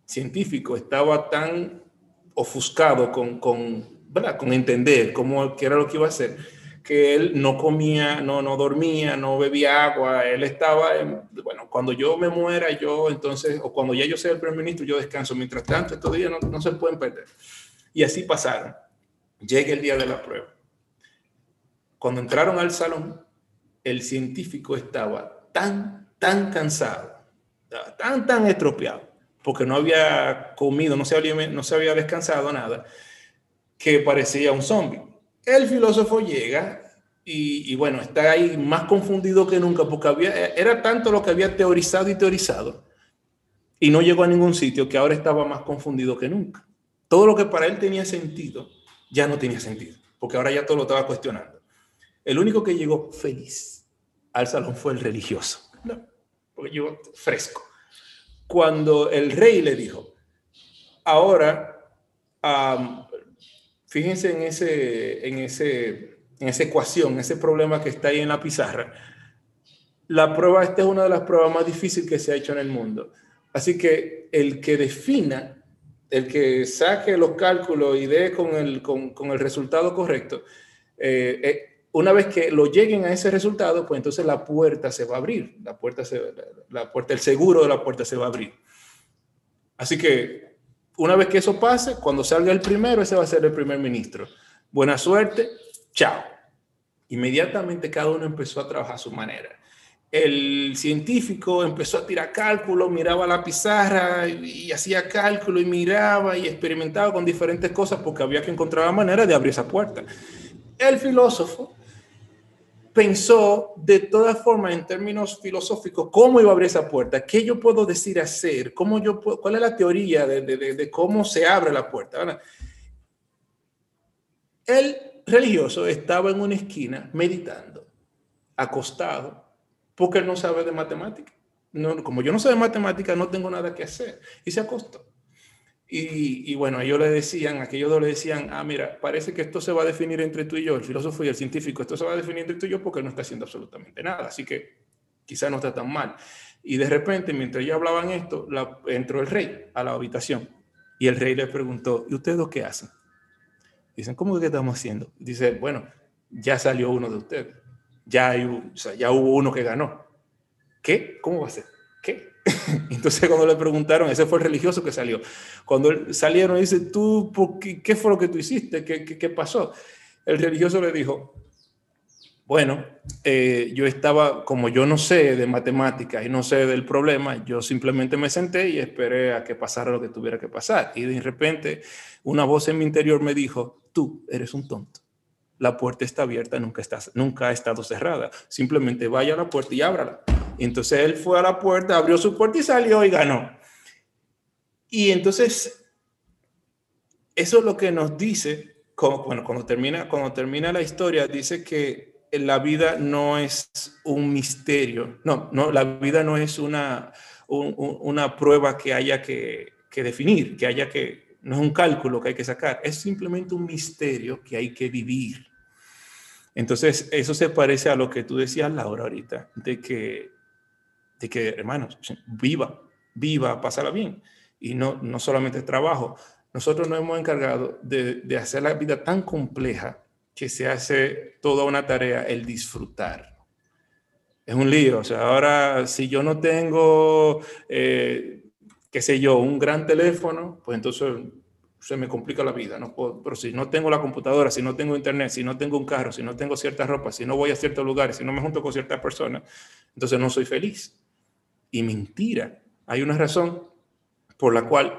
científico estaba tan ofuscado con, con, con entender cómo, qué era lo que iba a hacer que él no comía, no, no dormía, no bebía agua, él estaba, en, bueno, cuando yo me muera, yo entonces, o cuando ya yo sea el primer ministro, yo descanso. Mientras tanto, estos días no, no se pueden perder. Y así pasaron. Llega el día de la prueba. Cuando entraron al salón, el científico estaba tan, tan cansado, tan, tan estropeado, porque no había comido, no se había, no se había descansado nada, que parecía un zombie el filósofo llega y, bueno, está ahí más confundido que nunca porque había, era tanto lo que había teorizado y teorizado y no llegó a ningún sitio que ahora estaba más confundido que nunca. Todo lo que para él tenía sentido ya no tenía sentido porque ahora ya todo lo estaba cuestionando. El único que llegó feliz al salón fue el religioso, no, porque llegó fresco. Cuando el rey le dijo, ahora Fíjense en, ese, en, ese, en esa ecuación, ese problema que está ahí en la pizarra. La prueba, esta es una de las pruebas más difíciles que se ha hecho en el mundo. Así que el que defina, el que saque los cálculos y dé con el, con, con el resultado correcto, eh, eh, una vez que lo lleguen a ese resultado, pues entonces la puerta se va a abrir, la puerta, se, la puerta, el seguro de la puerta se va a abrir. Así que una vez que eso pase, cuando salga el primero, ese va a ser el primer ministro. Buena suerte, chao. Inmediatamente cada uno empezó a trabajar a su manera. El científico empezó a tirar cálculos, miraba la pizarra y, hacía cálculo y miraba y experimentaba con diferentes cosas porque había que encontrar la manera de abrir esa puerta. El filósofo pensó de todas formas en términos filosóficos cómo iba a abrir esa puerta, qué yo puedo decir hacer, cómo yo cuál es la teoría de, cómo se abre la puerta. El religioso estaba en una esquina meditando, acostado, porque él no sabe de matemática. No, como yo no sé de matemática, no tengo nada que hacer. Y se acostó. Y, bueno, ellos le decían, aquellos dos le decían, ah, mira, parece que esto se va a definir entre tú y yo, el filósofo y el científico, esto se va a definir entre tú y yo porque no está haciendo absolutamente nada, así que quizás no está tan mal. Y de repente, mientras ellos hablaban esto, entró el rey a la habitación y el rey le preguntó, ¿y ustedes qué hacen? Dicen, ¿cómo que estamos haciendo? Dice, bueno, ya salió uno de ustedes, ya, ya hubo uno que ganó. ¿Qué? ¿Cómo va a ser? ¿Qué? Entonces cuando le preguntaron, ese fue el religioso que salió. Cuando salieron, dice, ¿tú qué, fue lo que tú hiciste? ¿Qué, pasó? El religioso le dijo, bueno, eh, yo estaba, como yo no sé de matemáticas y no sé del problema, yo simplemente me senté y esperé a que pasara lo que tuviera que pasar. Y de repente una voz en mi interior me dijo, tú eres un tonto. La puerta está abierta, nunca, está, nunca ha estado cerrada. Simplemente vaya a la puerta y ábrala entonces él fue a la puerta, abrió su puerta y salió y ganó. Y entonces, eso es lo que nos dice, bueno, cuando termina, cuando termina la historia, dice que la vida no es un misterio, no, no la vida no es una, una prueba que haya que, que definir, que haya que, no es un cálculo que hay que sacar, es simplemente un misterio que hay que vivir. Entonces, eso se parece a lo que tú decías, Laura, ahorita, de que de que, hermanos, viva, viva, pásala bien. Y no, no solamente trabajo. Nosotros nos hemos encargado de, de hacer la vida tan compleja que se hace toda una tarea el disfrutar. Es un lío. O sea, ahora si yo no tengo, eh, qué sé yo, un gran teléfono, pues entonces se me complica la vida. No pero si no tengo la computadora, si no tengo internet, si no tengo un carro, si no tengo cierta ropa, si no voy a ciertos lugares, si no me junto con ciertas personas, entonces no soy feliz. Y mentira. Hay una razón por la cual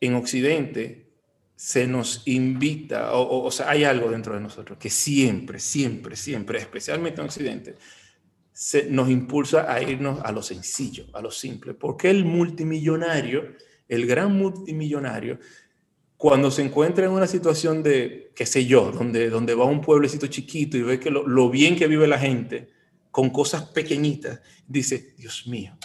en Occidente se nos invita, o, sea, hay algo dentro de nosotros que siempre, siempre, siempre, especialmente en Occidente, se nos impulsa a irnos a lo sencillo, a lo simple. Porque el multimillonario, el gran multimillonario, cuando se encuentra en una situación de, qué sé yo, donde, donde va a un pueblecito chiquito y ve que lo bien que vive la gente con cosas pequeñitas, dice, Dios mío,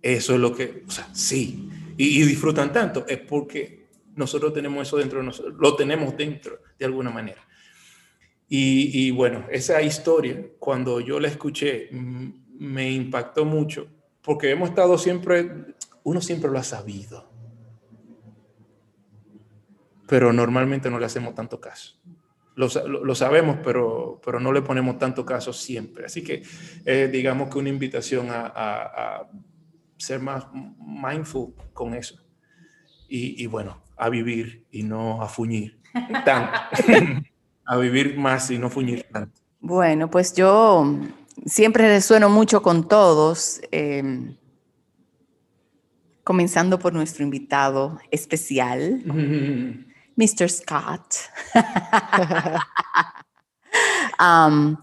eso es lo que, o sea, sí, y, disfrutan tanto, es porque nosotros tenemos eso dentro de nosotros, lo tenemos dentro de alguna manera. Y, bueno, esa historia, cuando yo la escuché, me impactó mucho, porque hemos estado siempre, uno siempre lo ha sabido, pero normalmente no le hacemos tanto caso. Lo, lo, sabemos, pero, pero no le ponemos tanto caso siempre. Así que eh, digamos que una invitación a ser más mindful con eso. Y, bueno, a vivir y no a fuñir tanto. a vivir más y no fuñir tanto. Bueno, pues yo siempre resueno mucho con todos, em, comenzando por nuestro invitado especial, Mr. Scott. um,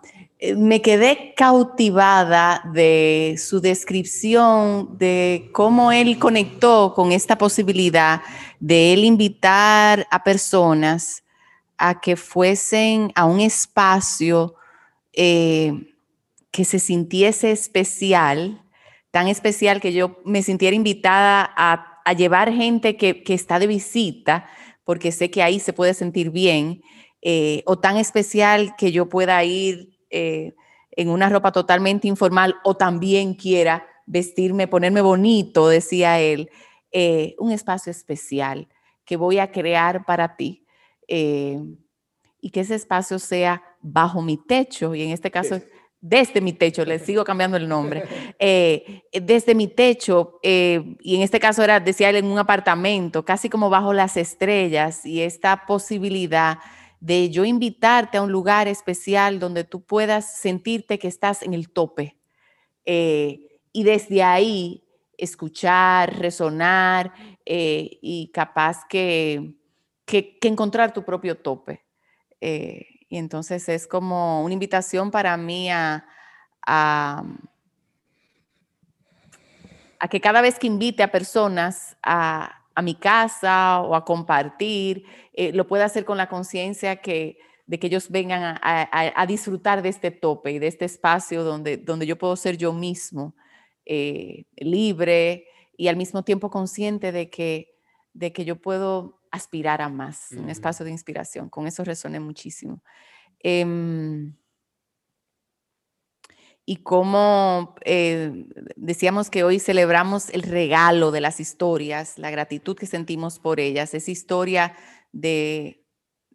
me quedé cautivada de su descripción de cómo él conectó con esta posibilidad de él invitar a personas a que fuesen a un espacio eh, que se sintiese especial, tan especial que yo me sintiera invitada a, llevar gente que, está de visita, porque sé que ahí se puede sentir bien, eh, o tan especial que yo pueda ir eh, en una ropa totalmente informal o también quiera vestirme, ponerme bonito, decía él, eh, un espacio especial que voy a crear para ti y que ese espacio sea bajo mi techo y en este caso desde mi techo, le sigo cambiando el nombre, desde mi techo, y en este caso era, decía él, en un apartamento, casi como bajo las estrellas, y esta posibilidad de yo invitarte a un lugar especial donde tú puedas sentirte que estás en el tope eh, y desde ahí escuchar, resonar eh, y capaz que, que, encontrar tu propio tope. Y entonces es como una invitación para mí a, a, a que cada vez que invite a personas a, a mi casa o a compartir, eh, lo pueda hacer con la conciencia que, de que ellos vengan a, disfrutar de este tope y de este espacio donde, donde yo puedo ser yo mismo, eh, libre y al mismo tiempo consciente de que, de que yo puedo aspirar a más, un espacio de inspiración. Con eso resoné muchísimo. Em, y cómo eh, decíamos que hoy celebramos el regalo de las historias, la gratitud que sentimos por ellas, esa historia de,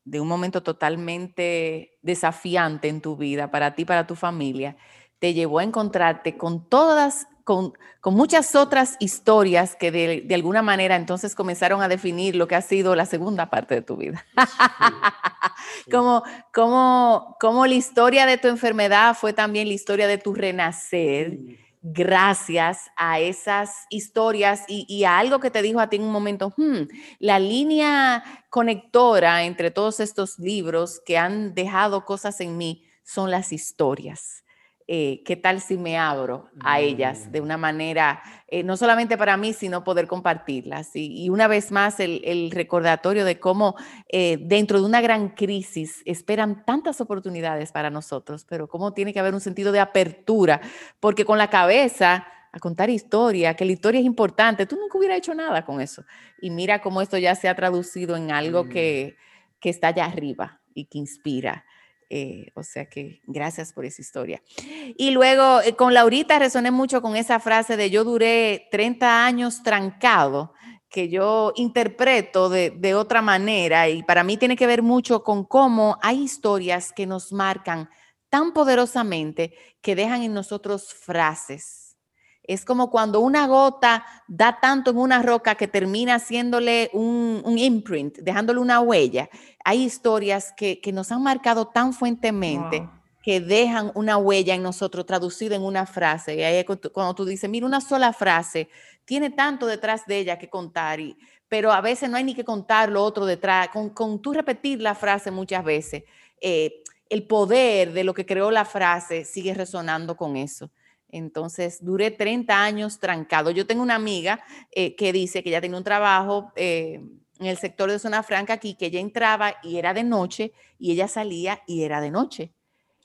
de un momento totalmente desafiante en tu vida, para ti, para tu familia, te llevó a encontrarte con todas con, muchas otras historias que de, alguna manera entonces comenzaron a definir lo que ha sido la segunda parte de tu vida. como, como, como la historia de tu enfermedad fue también la historia de tu renacer. Gracias a esas historias y, a algo que te dijo a ti en un momento, hmm, la línea conectora entre todos estos libros que han dejado cosas en mí son las historias. Eh, ¿qué tal si me abro a ellas de mm. una manera, eh, no solamente para mí, sino poder compartirlas? Y, una vez más, el, recordatorio de cómo eh, dentro de una gran crisis esperan tantas oportunidades para nosotros, pero cómo tiene que haber un sentido de apertura, porque con la cabeza a contar historia, que la historia es importante, tú nunca hubieras hecho nada con eso. Y mira cómo esto ya se ha traducido en algo mm. que, que está allá arriba y que inspira. Eh, o sea que gracias por esa historia. Y luego eh, con Laurita resoné mucho con esa frase de yo duré 30 años trancado, que yo interpreto de, de otra manera y para mí tiene que ver mucho con cómo hay historias que nos marcan tan poderosamente que dejan en nosotros frases Es como cuando una gota da tanto en una roca que termina haciéndole un, imprint, dejándole una huella. Hay historias que, nos han marcado tan fuertemente que dejan una huella en nosotros traducida en una frase. Y ahí cuando tú dices, mira, una sola frase tiene tanto detrás de ella que contar, y, pero a veces no hay ni que contar lo otro detrás. Con, con tú repetir la frase muchas veces, eh, el poder de lo que creó la frase sigue resonando con eso. Entonces, duré 30 años trancado. Yo tengo una amiga eh, que dice que ya tenía un trabajo eh, en el sector de zona franca aquí, que ella entraba y era de noche y ella salía y era de noche.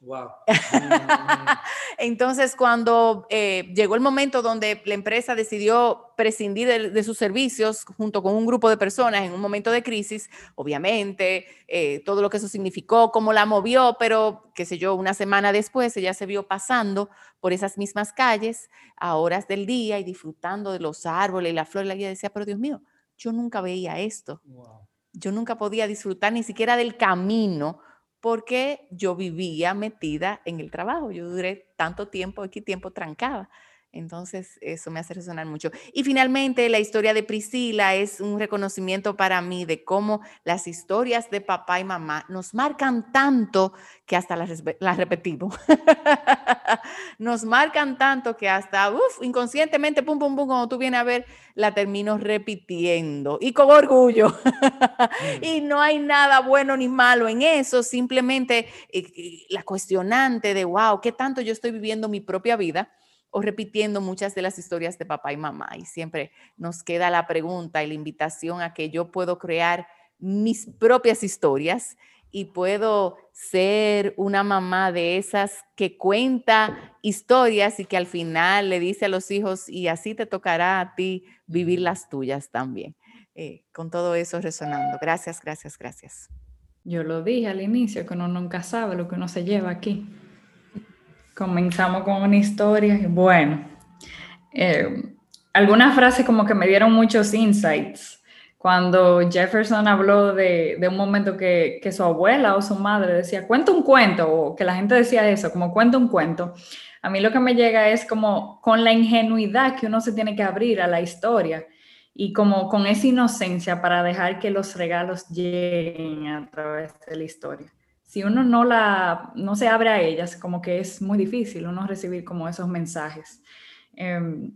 Wow. Entonces, cuando eh, llegó el momento donde la empresa decidió prescindir de, sus servicios junto con un grupo de personas en un momento de crisis, obviamente, eh, todo lo que eso significó, cómo la movió, pero qué sé yo, una semana después ella se vio pasando por esas mismas calles a horas del día y disfrutando de los árboles y la flor. Y ella decía, pero Dios mío, yo nunca veía esto. Yo nunca podía disfrutar ni siquiera del camino porque yo vivía metida en el trabajo. Yo duré tanto tiempo, aquí tiempo trancada. Entonces, eso me hace resonar mucho. Y finalmente, la historia de Priscila es un reconocimiento para mí de cómo las historias de papá y mamá nos marcan tanto que hasta las, repetimos. nos marcan tanto que hasta, uff, inconscientemente, pum, pum, pum, cuando tú vienes a ver, la termino repitiendo y con orgullo. Mm. y no hay nada bueno ni malo en eso, simplemente eh, eh, la cuestionante de, wow, ¿qué tanto yo estoy viviendo mi propia vida? O repitiendo muchas de las historias de papá y mamá. Y siempre nos queda la pregunta y la invitación a que yo puedo crear mis propias historias y puedo ser una mamá de esas que cuenta historias y que al final le dice a los hijos, y así te tocará a ti vivir las tuyas también. Eh, con todo eso resonando. Gracias, gracias, gracias. Yo lo dije al inicio, que uno nunca sabe lo que uno se lleva aquí. Comenzamos con una historia. Bueno, eh, algunas frases como que me dieron muchos insights. Cuando Jefferson habló de, de un momento que, que, su abuela o su madre decía, cuenta un cuento, o que la gente decía eso, como cuenta un cuento. A mí lo que me llega es como con la ingenuidad que uno se tiene que abrir a la historia y como con esa inocencia para dejar que los regalos lleguen a través de la historia si uno no, la, no se abre a ellas, como que es muy difícil uno recibir como esos mensajes. Em,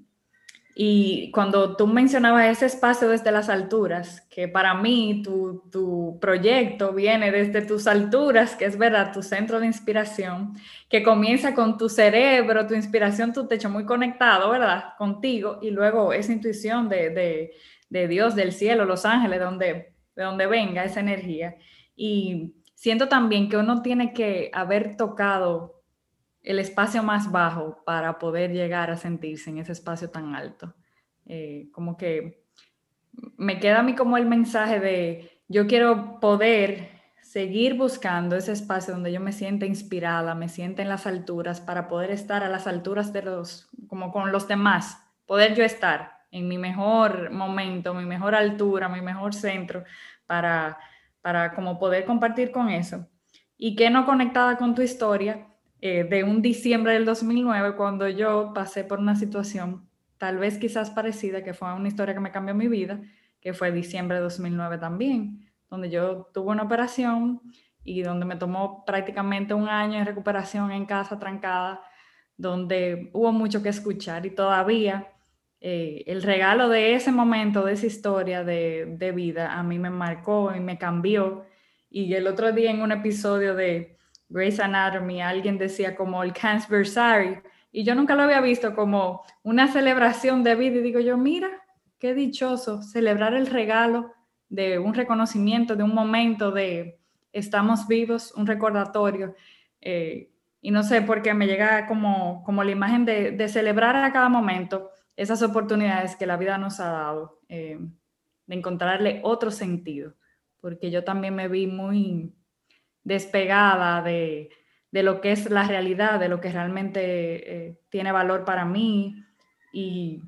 y cuando tú mencionabas ese espacio desde las alturas, que para mí tu, tu, proyecto viene desde tus alturas, que es verdad, tu centro de inspiración, que comienza con tu cerebro, tu inspiración, tu techo muy conectado, ¿verdad? Contigo, y luego esa intuición de, de, de Dios, del cielo, los ángeles, de donde, de donde venga esa energía. Y siento también que uno tiene que haber tocado el espacio más bajo para poder llegar a sentirse en ese espacio tan alto. Eh, como que me queda a mí como el mensaje de yo quiero poder seguir buscando ese espacio donde yo me sienta inspirada, me sienta en las alturas para poder estar a las alturas de los, como con los demás, poder yo estar en mi mejor momento, mi mejor altura, mi mejor centro para para como poder compartir con eso. Y que no conectada con tu historia eh, de un diciembre del 2009, cuando yo pasé por una situación tal vez quizás parecida, que fue una historia que me cambió mi vida, que fue diciembre de 2009 también, donde yo tuve una operación y donde me tomó prácticamente un año de recuperación en casa trancada, donde hubo mucho que escuchar y todavía eh, el regalo de ese momento, de esa historia de, vida, a mí me marcó y me cambió. Y el otro día en un episodio de Grey's Anatomy, alguien decía como el Cansversary, y yo nunca lo había visto como una celebración de vida. Y digo yo, mira, qué dichoso celebrar el regalo de un reconocimiento, de un momento de estamos vivos, un recordatorio. Eh, y no sé por qué me llega como, como la imagen de, de celebrar a cada momento esas oportunidades que la vida nos ha dado, eh, de encontrarle otro sentido, porque yo también me vi muy despegada de, lo que es la realidad, de lo que realmente eh, tiene valor para mí y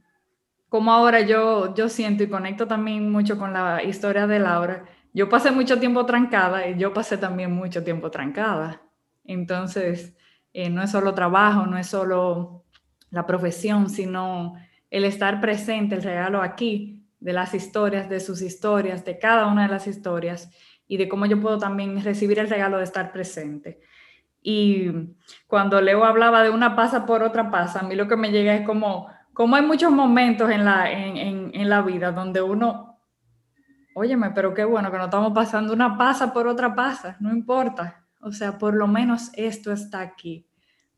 como ahora yo, yo siento y conecto también mucho con la historia de Laura. Yo pasé mucho tiempo trancada y yo pasé también mucho tiempo trancada. Entonces, eh, no es solo trabajo, no es solo la profesión, sino el estar presente, el regalo aquí de las historias, de sus historias, de cada una de las historias y de cómo yo puedo también recibir el regalo de estar presente. Y cuando Leo hablaba de una pasa por otra pasa, a mí lo que me llega es como, como hay muchos momentos en la, en, en, la vida donde uno, óyeme, pero qué bueno que no estamos pasando una pasa por otra pasa, no importa. O sea, por lo menos esto está aquí,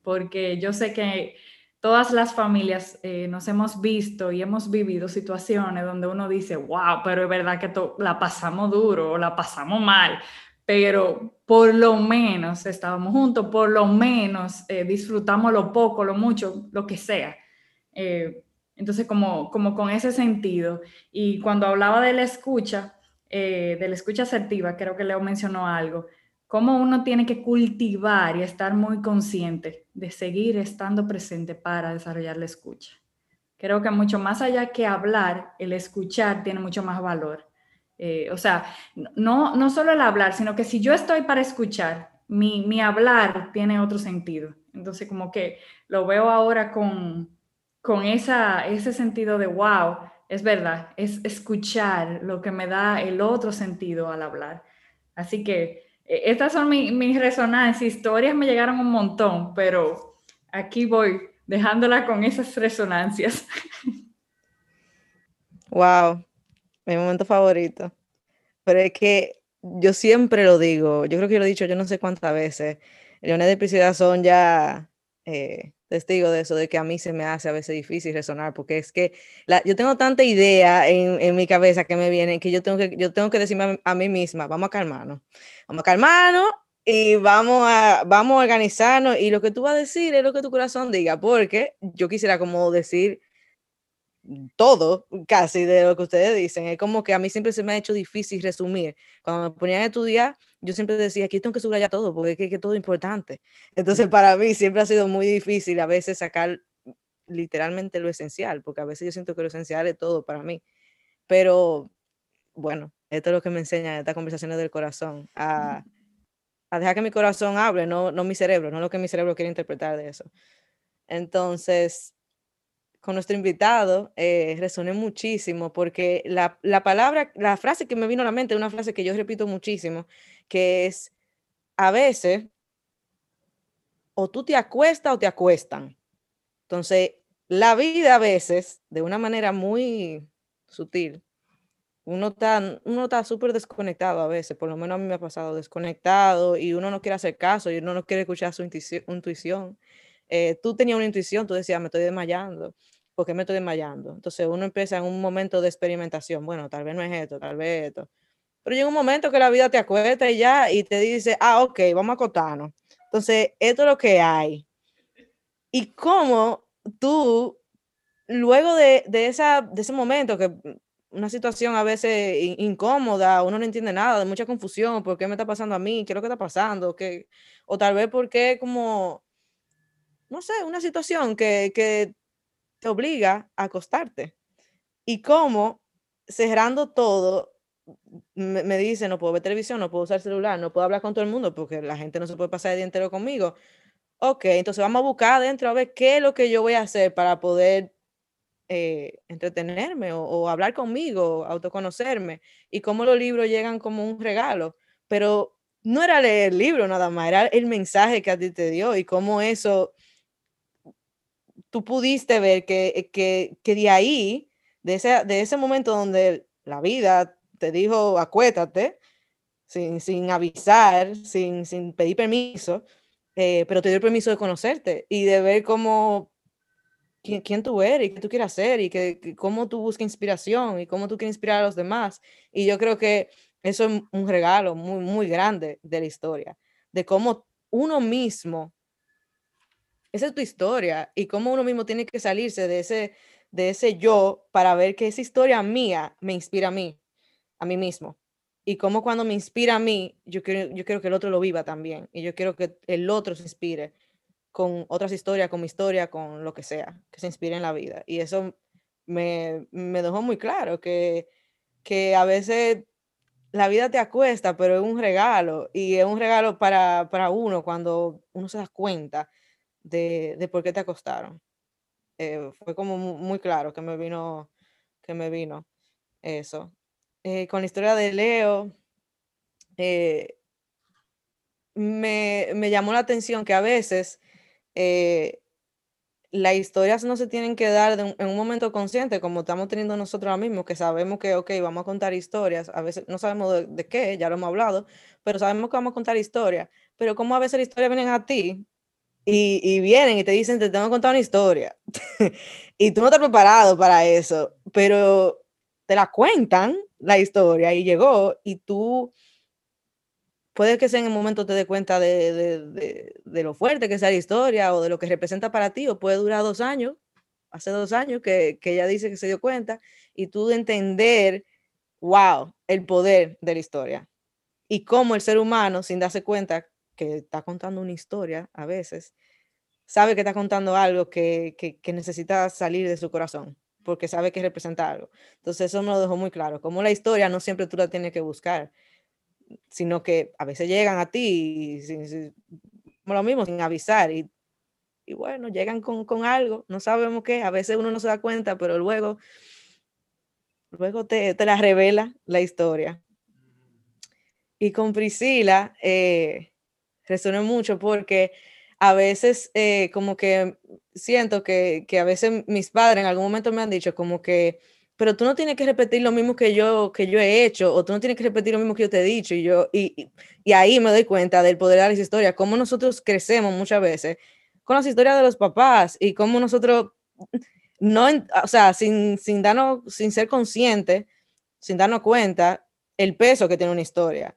porque yo sé que todas las familias eh, nos hemos visto y hemos vivido situaciones donde uno dice, wow, pero es verdad que la pasamos duro o la pasamos mal, pero por lo menos estábamos juntos, por lo menos eh, disfrutamos lo poco, lo mucho, lo que sea. Eh, entonces, como, como con ese sentido. Y cuando hablaba de la escucha, de la escucha asertiva, creo que Leo mencionó algo cómo uno tiene que cultivar y estar muy consciente de seguir estando presente para desarrollar la escucha. Creo que mucho más allá que hablar, el escuchar tiene mucho más valor. Eh, o sea, no, no solo el hablar, sino que si yo estoy para escuchar, mi, mi hablar tiene otro sentido. Entonces, como que lo veo ahora con, con esa, ese sentido de, wow, es verdad, es escuchar lo que me da el otro sentido al hablar. Así que estas son mis resonancias, historias me llegaron un montón, pero aquí voy dejándola con esas resonancias. Wow, mi momento favorito. Pero es que yo siempre lo digo, yo creo que lo he dicho yo no sé cuántas veces. Leones de Priscila son ya eh, testigo de eso, de que a mí se me hace a veces difícil resonar, porque es que la, yo tengo tanta idea en, en, mi cabeza que me viene que yo tengo que, yo tengo que decirme a, mí misma, vamos a calmarnos, vamos a calmarnos y vamos a, vamos a organizarnos y lo que tú vas a decir es lo que tu corazón diga, porque yo quisiera como decir todo casi de lo que ustedes dicen. Es como que a mí siempre se me ha hecho difícil resumir. Cuando me ponían a estudiar, yo siempre decía, aquí tengo que subrayar todo, porque es que, es todo importante. Entonces, para mí siempre ha sido muy difícil a veces sacar literalmente lo esencial, porque a veces yo siento que lo esencial es todo para mí. Pero, bueno, esto es lo que me enseña estas conversaciones del corazón, a, a dejar que mi corazón hable, no, no mi cerebro, no lo que mi cerebro quiere interpretar de eso. Entonces, con nuestro invitado eh, resoné muchísimo porque la, la, palabra, la frase que me vino a la mente una frase que yo repito muchísimo, que es, a veces, o tú te acuestas o te acuestan. Entonces, la vida a veces, de una manera muy sutil, uno está uno está súper desconectado a veces, por lo menos a mí me ha pasado desconectado y uno no quiere hacer caso y uno no quiere escuchar su intuición. Eh, tú tenías una intuición, tú decías, me estoy desmayando ¿por qué me estoy desmayando? Entonces uno empieza en un momento de experimentación, bueno, tal vez no es esto, tal vez esto. Pero llega un momento que la vida te acuesta y ya, y te dice, ah, ok, vamos a acotarnos. Entonces, esto es lo que hay. Y cómo tú, luego de, de, esa, de ese momento, que una situación a veces incómoda, uno no entiende nada, de mucha confusión, ¿por qué me está pasando a mí? ¿Qué es lo que está pasando? ¿Qué? O tal vez porque como, no sé, una situación que, que te obliga a acostarte. Y como cerrando todo, me, me, dice, no puedo ver televisión, no puedo usar celular, no puedo hablar con todo el mundo porque la gente no se puede pasar el día entero conmigo. Ok, entonces vamos a buscar adentro a ver qué es lo que yo voy a hacer para poder eh, entretenerme o, o, hablar conmigo, autoconocerme y cómo los libros llegan como un regalo. Pero no era leer el libro nada más, era el mensaje que a ti te dio y cómo eso tú pudiste ver que, eh, que, que de ahí, de ese, de ese momento donde la vida te dijo acuétate, sin, sin avisar, sin, sin pedir permiso, eh, pero te dio el permiso de conocerte y de ver cómo, quién, tú eres y qué tú quieres hacer y que, cómo tú buscas inspiración y cómo tú quieres inspirar a los demás. Y yo creo que eso es un regalo muy, muy grande de la historia, de cómo uno mismo esa es tu historia y cómo uno mismo tiene que salirse de ese, de ese yo para ver que esa historia mía me inspira a mí, a mí mismo. Y cómo cuando me inspira a mí, yo quiero, yo quiero que el otro lo viva también. Y yo quiero que el otro se inspire con otras historias, con mi historia, con lo que sea, que se inspire en la vida. Y eso me, me dejó muy claro que, que a veces la vida te acuesta, pero es un regalo. Y es un regalo para, para uno cuando uno se da cuenta de, por qué te acostaron. Eh, fue como muy claro que me vino, que me vino eso. Eh, con la historia de Leo, eh, me, me, llamó la atención que a veces las historias no se tienen que dar en un momento consciente, como estamos teniendo nosotros ahora mismo, que sabemos que, ok, vamos a contar historias, a veces no sabemos de, de qué, ya lo hemos hablado, pero sabemos que vamos a contar historias, pero como a veces las historias vienen a ti y, vienen y te dicen, te tengo que contar una historia. y tú no estás preparado para eso, pero te la cuentan la historia y llegó y tú puede que sea en el momento te des cuenta de, lo fuerte que es la historia o de lo que representa para ti, o puede durar dos años, hace dos años que, que ella dice que se dio cuenta, y tú de entender, wow, el poder de la historia. Y cómo el ser humano, sin darse cuenta, que está contando una historia a veces, sabe que está contando algo que, que, necesita salir de su corazón, porque sabe que representa algo. Entonces eso me lo dejó muy claro, como la historia no siempre tú la tienes que buscar, sino que a veces llegan a ti, sin, lo mismo, sin avisar, y, y bueno, llegan con, con, algo, no sabemos qué, a veces uno no se da cuenta, pero luego, luego te, te la revela la historia. Y con Priscila, eh, resoné mucho porque a veces eh, como que siento que, que, a veces mis padres en algún momento me han dicho como que, pero tú no tienes que repetir lo mismo que yo, que yo he hecho, o tú no tienes que repetir lo mismo que yo te he dicho, y, yo, y, y ahí me doy cuenta del poder de las historias, cómo nosotros crecemos muchas veces con las historias de los papás y cómo nosotros, no, o sea, sin, sin, darnos, sin ser conscientes, sin darnos cuenta, el peso que tiene una historia.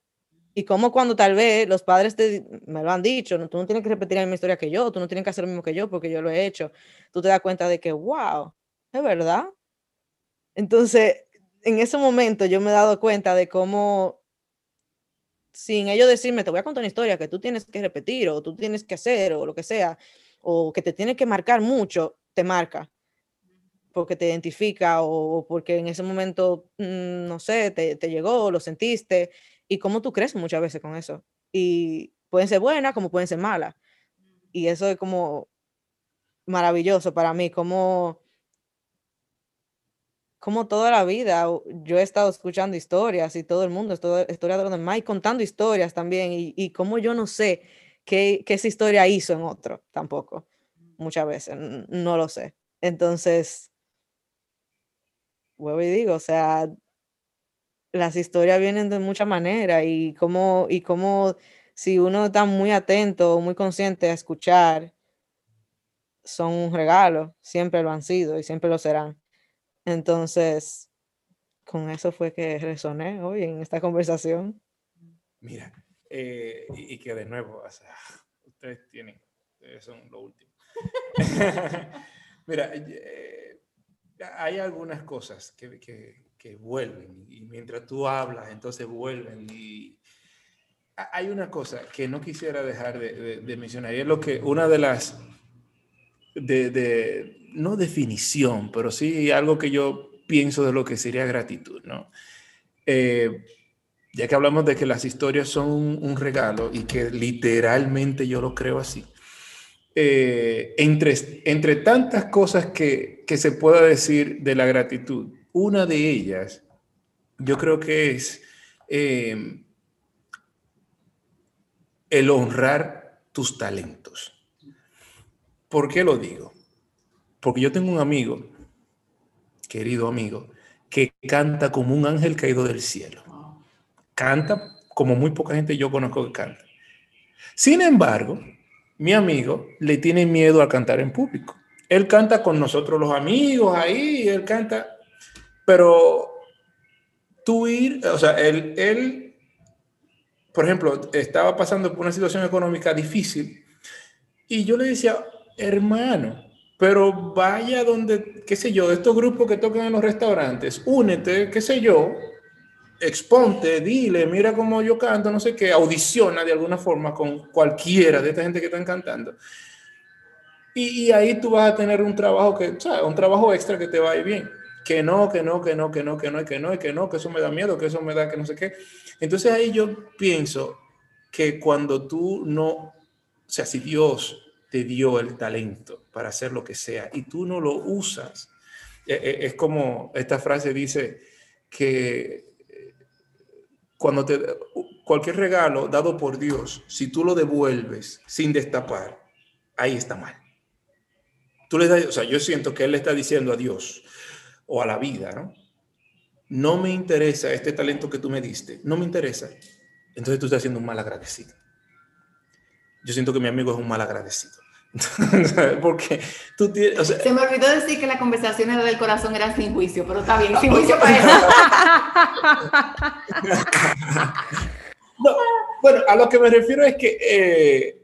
Y como cuando tal vez los padres te, me lo han dicho, no, tú no tienes que repetir la misma historia que yo, tú no tienes que hacer lo mismo que yo porque yo lo he hecho, tú te das cuenta de que, wow, es verdad. Entonces, en ese momento yo me he dado cuenta de cómo, sin ellos decirme, te voy a contar una historia que tú tienes que repetir o tú tienes que hacer o lo que sea, o que te tiene que marcar mucho, te marca porque te identifica o porque en ese momento, mm, no sé, te, te llegó, lo sentiste y cómo tú crees muchas veces con eso. Y pueden ser buenas como pueden ser malas. Y eso es como maravilloso para mí, como, como toda la vida yo he estado escuchando historias y todo el mundo, historia de los demás y contando historias también. Y, y como yo no sé qué, qué esa historia hizo en otro tampoco, muchas veces, no lo sé. Entonces, vuelvo y digo, o sea, las historias vienen de muchas maneras y como, y como si uno está muy atento o muy consciente a escuchar, son un regalo, siempre lo han sido y siempre lo serán. Entonces, con eso fue que resoné hoy en esta conversación. Mira, eh, y, que de nuevo, ustedes tienen, ustedes son lo último. Mira, eh, hay algunas cosas que, que, que vuelven y mientras tú hablas, entonces vuelven. Y hay una cosa que no quisiera dejar de, mencionar y es lo que una de las, de, no definición, pero sí algo que yo pienso de lo que sería gratitud, ¿no? Eh, ya que hablamos de que las historias son un, regalo y que literalmente yo lo creo así. Eh, entre, entre tantas cosas que, que se pueda decir de la gratitud, una de ellas, yo creo que es eh, el honrar tus talentos. ¿Por qué lo digo? Porque yo tengo un amigo, querido amigo, que canta como un ángel caído del cielo. Canta como muy poca gente yo conozco que canta. Sin embargo, mi amigo le tiene miedo a cantar en público. Él canta con nosotros los amigos ahí, él canta pero tú ir, o sea, él, él, por ejemplo, estaba pasando por una situación económica difícil y yo le decía, hermano, pero vaya donde, qué sé yo, estos grupos que tocan en los restaurantes, únete, qué sé yo, exponte, dile, mira cómo yo canto, no sé qué, audiciona de alguna forma con cualquiera de esta gente que están cantando. Y, y ahí tú vas a tener un trabajo que, o sea, un trabajo extra que te va a ir bien que no, que no, que no, que no, que no, que no, que no, que eso me da miedo, que eso me da que no sé qué. Entonces ahí yo pienso que cuando tú no, o sea, si Dios te dio el talento para hacer lo que sea y tú no lo usas. E, e, es como esta frase dice que eh, cuando te cualquier regalo dado por Dios, si tú lo devuelves sin destapar, ahí está mal. Tú le das, o sea, yo siento que él le está diciendo a Dios o a la vida, ¿no? No me interesa este talento que tú me diste, no me interesa. Entonces tú estás siendo un mal agradecido yo siento que mi amigo es un mal agradecido. Porque tú tienes, Se me olvidó decir que la conversación era del corazón era sin juicio, pero está bien, sin juicio para eso. bueno, a lo que me refiero es que, eh,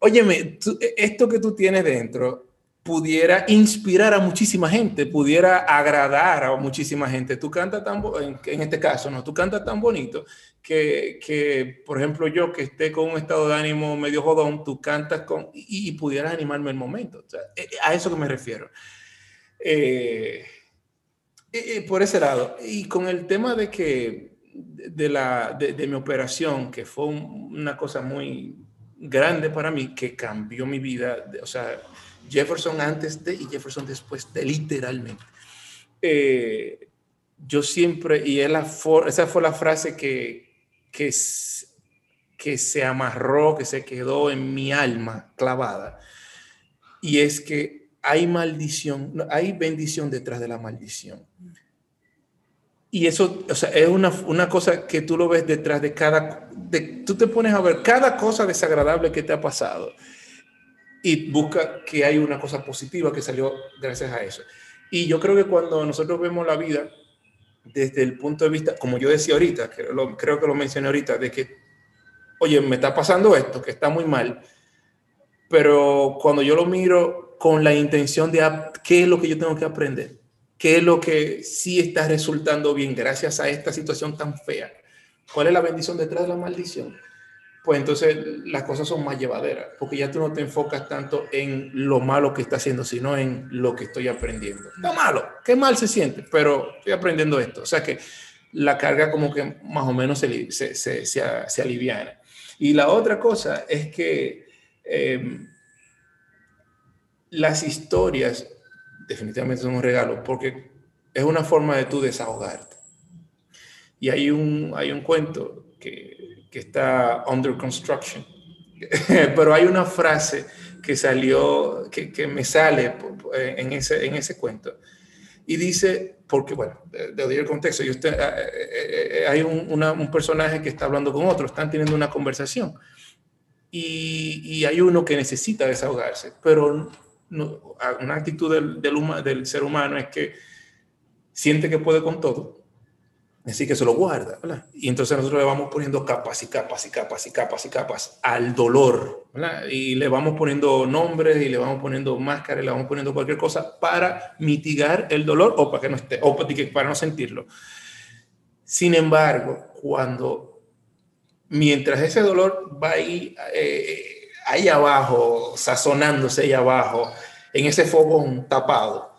óyeme, esto que tú tienes dentro pudiera inspirar a muchísima gente, pudiera agradar a muchísima gente. Tú cantas tan, en, en este caso, ¿no? Tú cantas tan bonito que, que, por ejemplo, yo que esté con un estado de ánimo medio jodón, tú cantas con, y, pudieras animarme el momento. Eh, eh, a eso que me refiero. Eh, por ese lado. Y con el tema de que, de, la, de, mi operación, que fue una cosa muy grande para mí, que cambió mi vida, o sea, Jefferson antes de y Jefferson después de, literalmente. yo siempre, y la esa fue la frase que, que se amarró, que se quedó en mi alma clavada. Y es que hay maldición, hay bendición detrás de la maldición. Y eso, o sea, es una, una, cosa que tú lo ves detrás de cada, de, tú te pones a ver cada cosa desagradable que te ha pasado y busca que hay una cosa positiva que salió gracias a eso. Y yo creo que cuando nosotros vemos la vida desde el punto de vista, como yo decía ahorita, que creo que lo mencioné ahorita, de que, oye, me está pasando esto, que está muy mal, pero cuando yo lo miro con la intención de qué es lo que yo tengo que aprender, qué es lo que sí está resultando bien gracias a esta situación tan fea, cuál es la bendición detrás de la maldición, pues entonces las cosas son más llevaderas, porque ya tú no te enfocas tanto en lo malo que está haciendo, sino en lo que estoy aprendiendo. Está malo, qué mal se siente, pero estoy aprendiendo esto. O sea que la carga como que más o menos se, se, se, se aliviana. Y la otra cosa es que em, las historias definitivamente son un regalo, porque es una forma de tú desahogarte. Y hay un, hay un cuento que que está under construction. Pero hay una frase que salió, que, que me sale en ese, en ese cuento. Y dice, porque bueno, de, el contexto, y usted, eh, eh, eh, hay un, un, personaje que está hablando con otro, están teniendo una conversación. Y, y hay uno que necesita desahogarse, pero una actitud del, del, del ser humano es que siente que puede con todo Así que se lo guarda, ¿verdad? Y entonces nosotros le vamos poniendo capas y capas y capas y capas y capas al dolor, ¿verdad? Y le vamos poniendo nombres y le vamos poniendo máscaras le vamos poniendo cualquier cosa para mitigar el dolor o para que no esté, o para no sentirlo. Sin embargo, cuando, mientras ese dolor va ahí, eh, ahí abajo, sazonándose ahí abajo, en ese fogón tapado,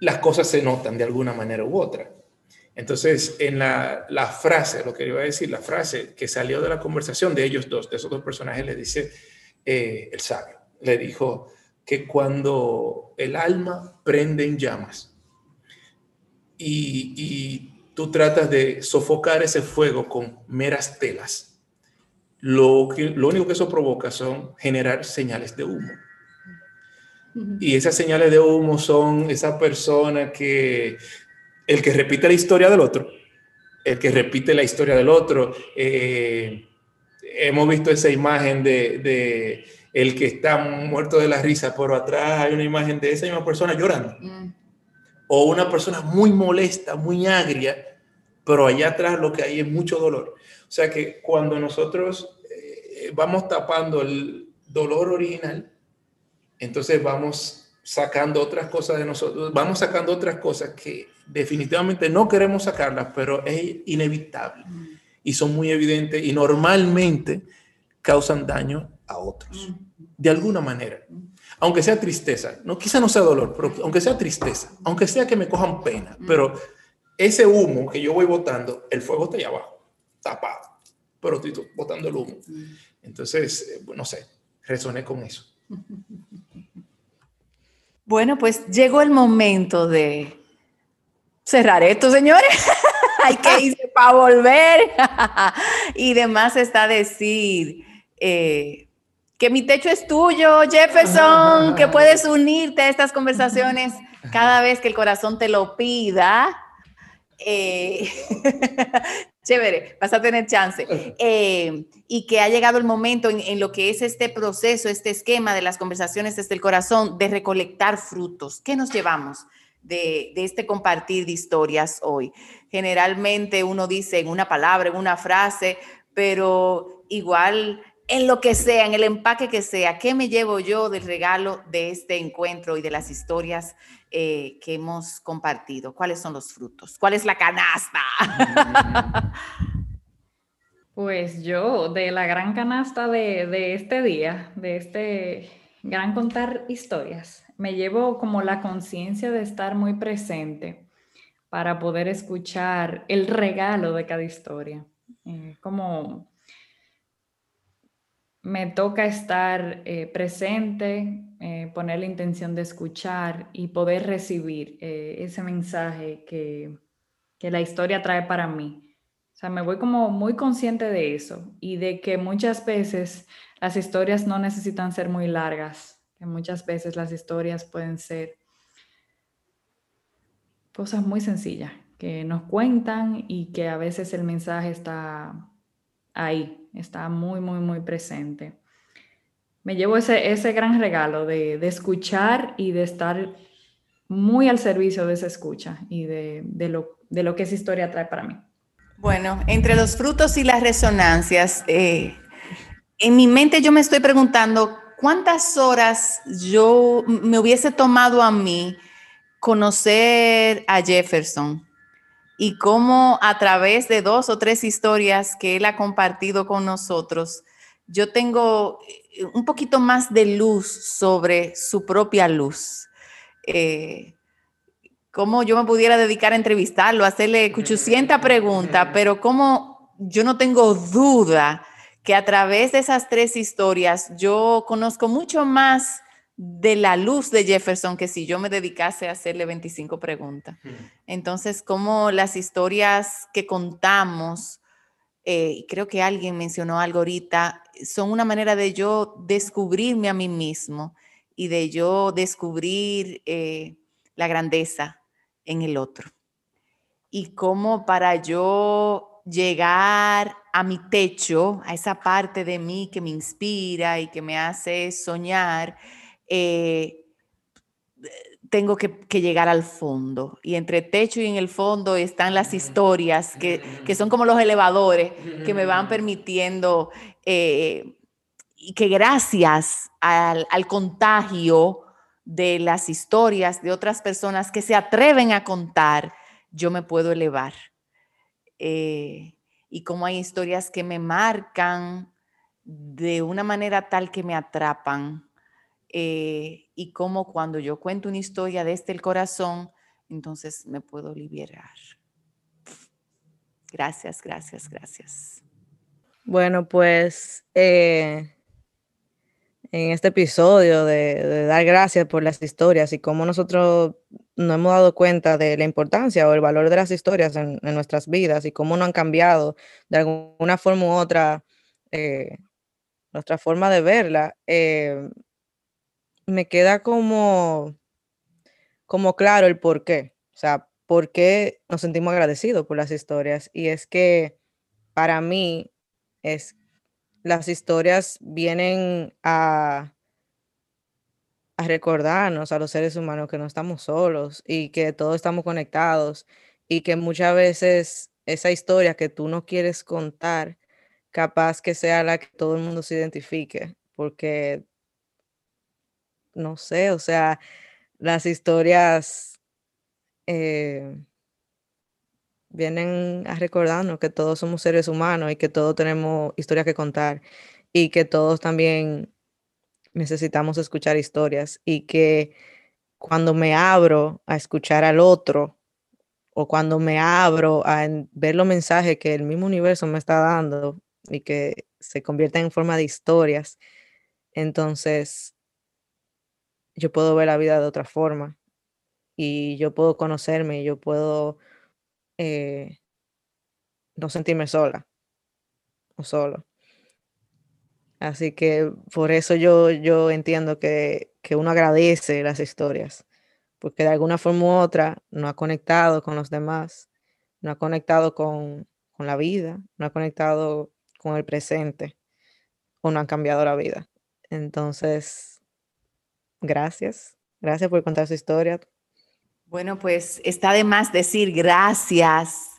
las cosas se notan de alguna manera u otra. Entonces, en la, frase, lo que iba a decir, la frase que salió de la conversación de ellos dos, de esos dos personajes, le dice eh, el sabio, le dijo que cuando el alma prende en llamas y, y tú tratas de sofocar ese fuego con meras telas, lo, que, lo único que eso provoca son generar señales de humo. Y esas señales de humo son esa persona que, el que repite la historia del otro, el que repite la historia del otro. Eh, hemos visto esa imagen de, de, el que está muerto de la risa, pero atrás hay una imagen de esa misma persona llorando. Mm. O una persona muy molesta, muy agria, pero allá atrás lo que hay es mucho dolor. O sea que cuando nosotros eh, vamos tapando el dolor original, entonces vamos sacando otras cosas de nosotros, vamos sacando otras cosas que definitivamente no queremos sacarlas, pero es inevitable mm. y son muy evidentes y normalmente causan daño a otros, mm. de alguna manera. Aunque sea tristeza, no, quizá no sea dolor, pero aunque sea tristeza, aunque sea que me cojan pena, mm. pero ese humo que yo voy botando, el fuego está allá abajo, tapado, pero estoy botando el humo. Entonces, eh, no sé, resoné con eso. Bueno, pues llegó el momento de cerrar esto, señores. Hay que irse para volver. y demás está decir eh, que mi techo es tuyo, Jefferson, que puedes unirte a estas conversaciones cada vez que el corazón te lo pida. Eh, chévere, vas a tener chance. Eh, y que ha llegado el momento en, lo que es este proceso, este esquema de las conversaciones desde el corazón, de recolectar frutos. ¿Qué nos llevamos de, de este compartir de historias hoy? Generalmente uno dice en una palabra, en una frase, pero igual en lo que sea, en el empaque que sea, ¿qué me llevo yo del regalo de este encuentro y de las historias eh, que hemos compartido? ¿Cuáles son los frutos? ¿Cuál es la canasta? Pues yo, de la gran canasta de, de este día, de este gran contar historias, me llevo como la conciencia de estar muy presente para poder escuchar el regalo de cada historia. Eh, como me toca estar eh, presente, eh, poner la intención de escuchar y poder recibir eh, ese mensaje que, que, la historia trae para mí. O sea, me voy como muy consciente de eso y de que muchas veces las historias no necesitan ser muy largas, que muchas veces las historias pueden ser cosas muy sencillas, que nos cuentan y que a veces el mensaje está ahí, está muy, muy, muy presente. Me llevo ese, ese gran regalo de, de escuchar y de estar muy al servicio de esa escucha y de, de, lo, de lo que esa historia trae para mí. Bueno, entre los frutos y las resonancias, eh, en mi mente yo me estoy preguntando cuántas horas yo me hubiese tomado a mí conocer a Jefferson y cómo a través de dos o tres historias que él ha compartido con nosotros, yo tengo eh, un poquito más de luz sobre su propia luz. Eh, cómo yo me pudiera dedicar a entrevistarlo, hacerle 800 preguntas, pero cómo yo no tengo duda que a través de esas tres historias yo conozco mucho más de la luz de Jefferson que si yo me dedicase a hacerle 25 preguntas. Entonces, como las historias que contamos, eh, creo que alguien mencionó algo ahorita, son una manera de yo descubrirme a mí mismo y de yo descubrir eh, la grandeza en el otro. Y cómo para yo llegar a mi techo, a esa parte de mí que me inspira y que me hace soñar, eh, tengo que, llegar al fondo. Y entre techo y en el fondo están las historias que, son como los elevadores que me van permitiendo eh, y que gracias al, contagio de las historias de otras personas que se atreven a contar, yo me puedo elevar. Eh, y como hay historias que me marcan de una manera tal que me atrapan, eh, y cómo cuando yo cuento una historia desde el corazón, entonces me puedo liberar. Gracias, gracias, gracias. Bueno, pues eh, en este episodio de, dar gracias por las historias y cómo nosotros nos hemos dado cuenta de la importancia o el valor de las historias en, nuestras vidas y cómo no han cambiado de alguna forma u otra eh, nuestra forma de verla me queda como, como claro el por qué. O sea, por qué nos sentimos agradecidos por las historias. Y es que para mí es las historias vienen a, a recordarnos a los seres humanos que no estamos solos y que todos estamos conectados y que muchas veces esa historia que tú no quieres contar, capaz que sea la que todo el mundo se identifique, porque no sé, o sea, las historias eh, vienen a recordarnos que todos somos seres humanos y que todos tenemos historias que contar y que todos también necesitamos escuchar historias y que cuando me abro a escuchar al otro o cuando me abro a ver los mensajes que el mismo universo me está dando y que se convierten en forma de historias, Entonces, yo puedo ver la vida de otra forma y yo puedo conocerme yo puedo eh, no sentirme sola o solo. Así que por eso yo, yo entiendo que, que uno agradece las historias, porque de alguna forma u otra no ha conectado con los demás, no ha conectado con, con la vida, no ha conectado con el presente o no han cambiado la vida. Entonces, gracias, gracias por contar su historia. Bueno, pues está de más decir gracias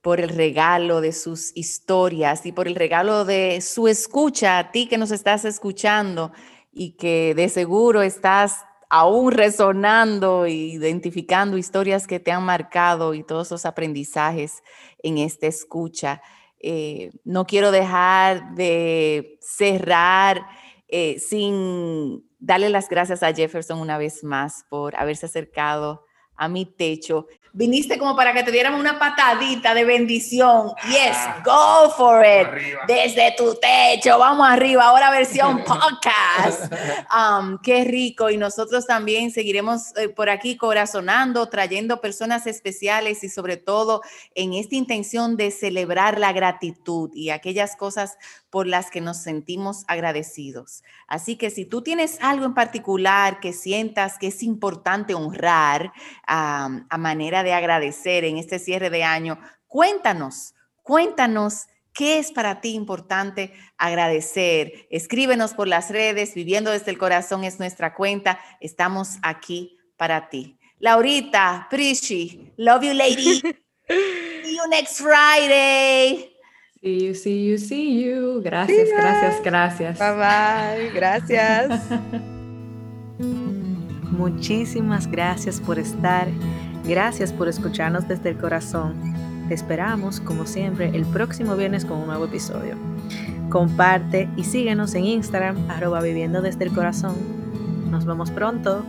por el regalo de sus historias y por el regalo de su escucha a ti que nos estás escuchando y que de seguro estás aún resonando e identificando historias que te han marcado y todos los aprendizajes en esta escucha. Eh, no quiero dejar de cerrar eh, sin darle las gracias a Jefferson una vez más por haberse acercado a mi techo viniste como para que te diéramos una patadita de bendición. Yes, go for it. Desde tu techo, vamos arriba. Ahora versión podcast. Um, qué rico. Y nosotros también seguiremos eh, por aquí corazonando, trayendo personas especiales y sobre todo en esta intención de celebrar la gratitud y aquellas cosas por las que nos sentimos agradecidos. Así que si tú tienes algo en particular que sientas que es importante honrar a manera de agradecer en este cierre de año, cuéntanos, cuéntanos qué es para ti importante agradecer. Escríbenos por las redes, viviendo desde el corazón es nuestra cuenta. Estamos aquí para ti. Laurita, Prishi, love you lady. See you next Friday. See you, see you, see you. Gracias, gracias, gracias. Bye bye, gracias. Muchísimas gracias por estar. Gracias por escucharnos desde el corazón. Te esperamos, como siempre, el próximo viernes con un nuevo episodio. Comparte y síguenos en Instagram, arroba viviendo desde el corazón. Nos vemos pronto.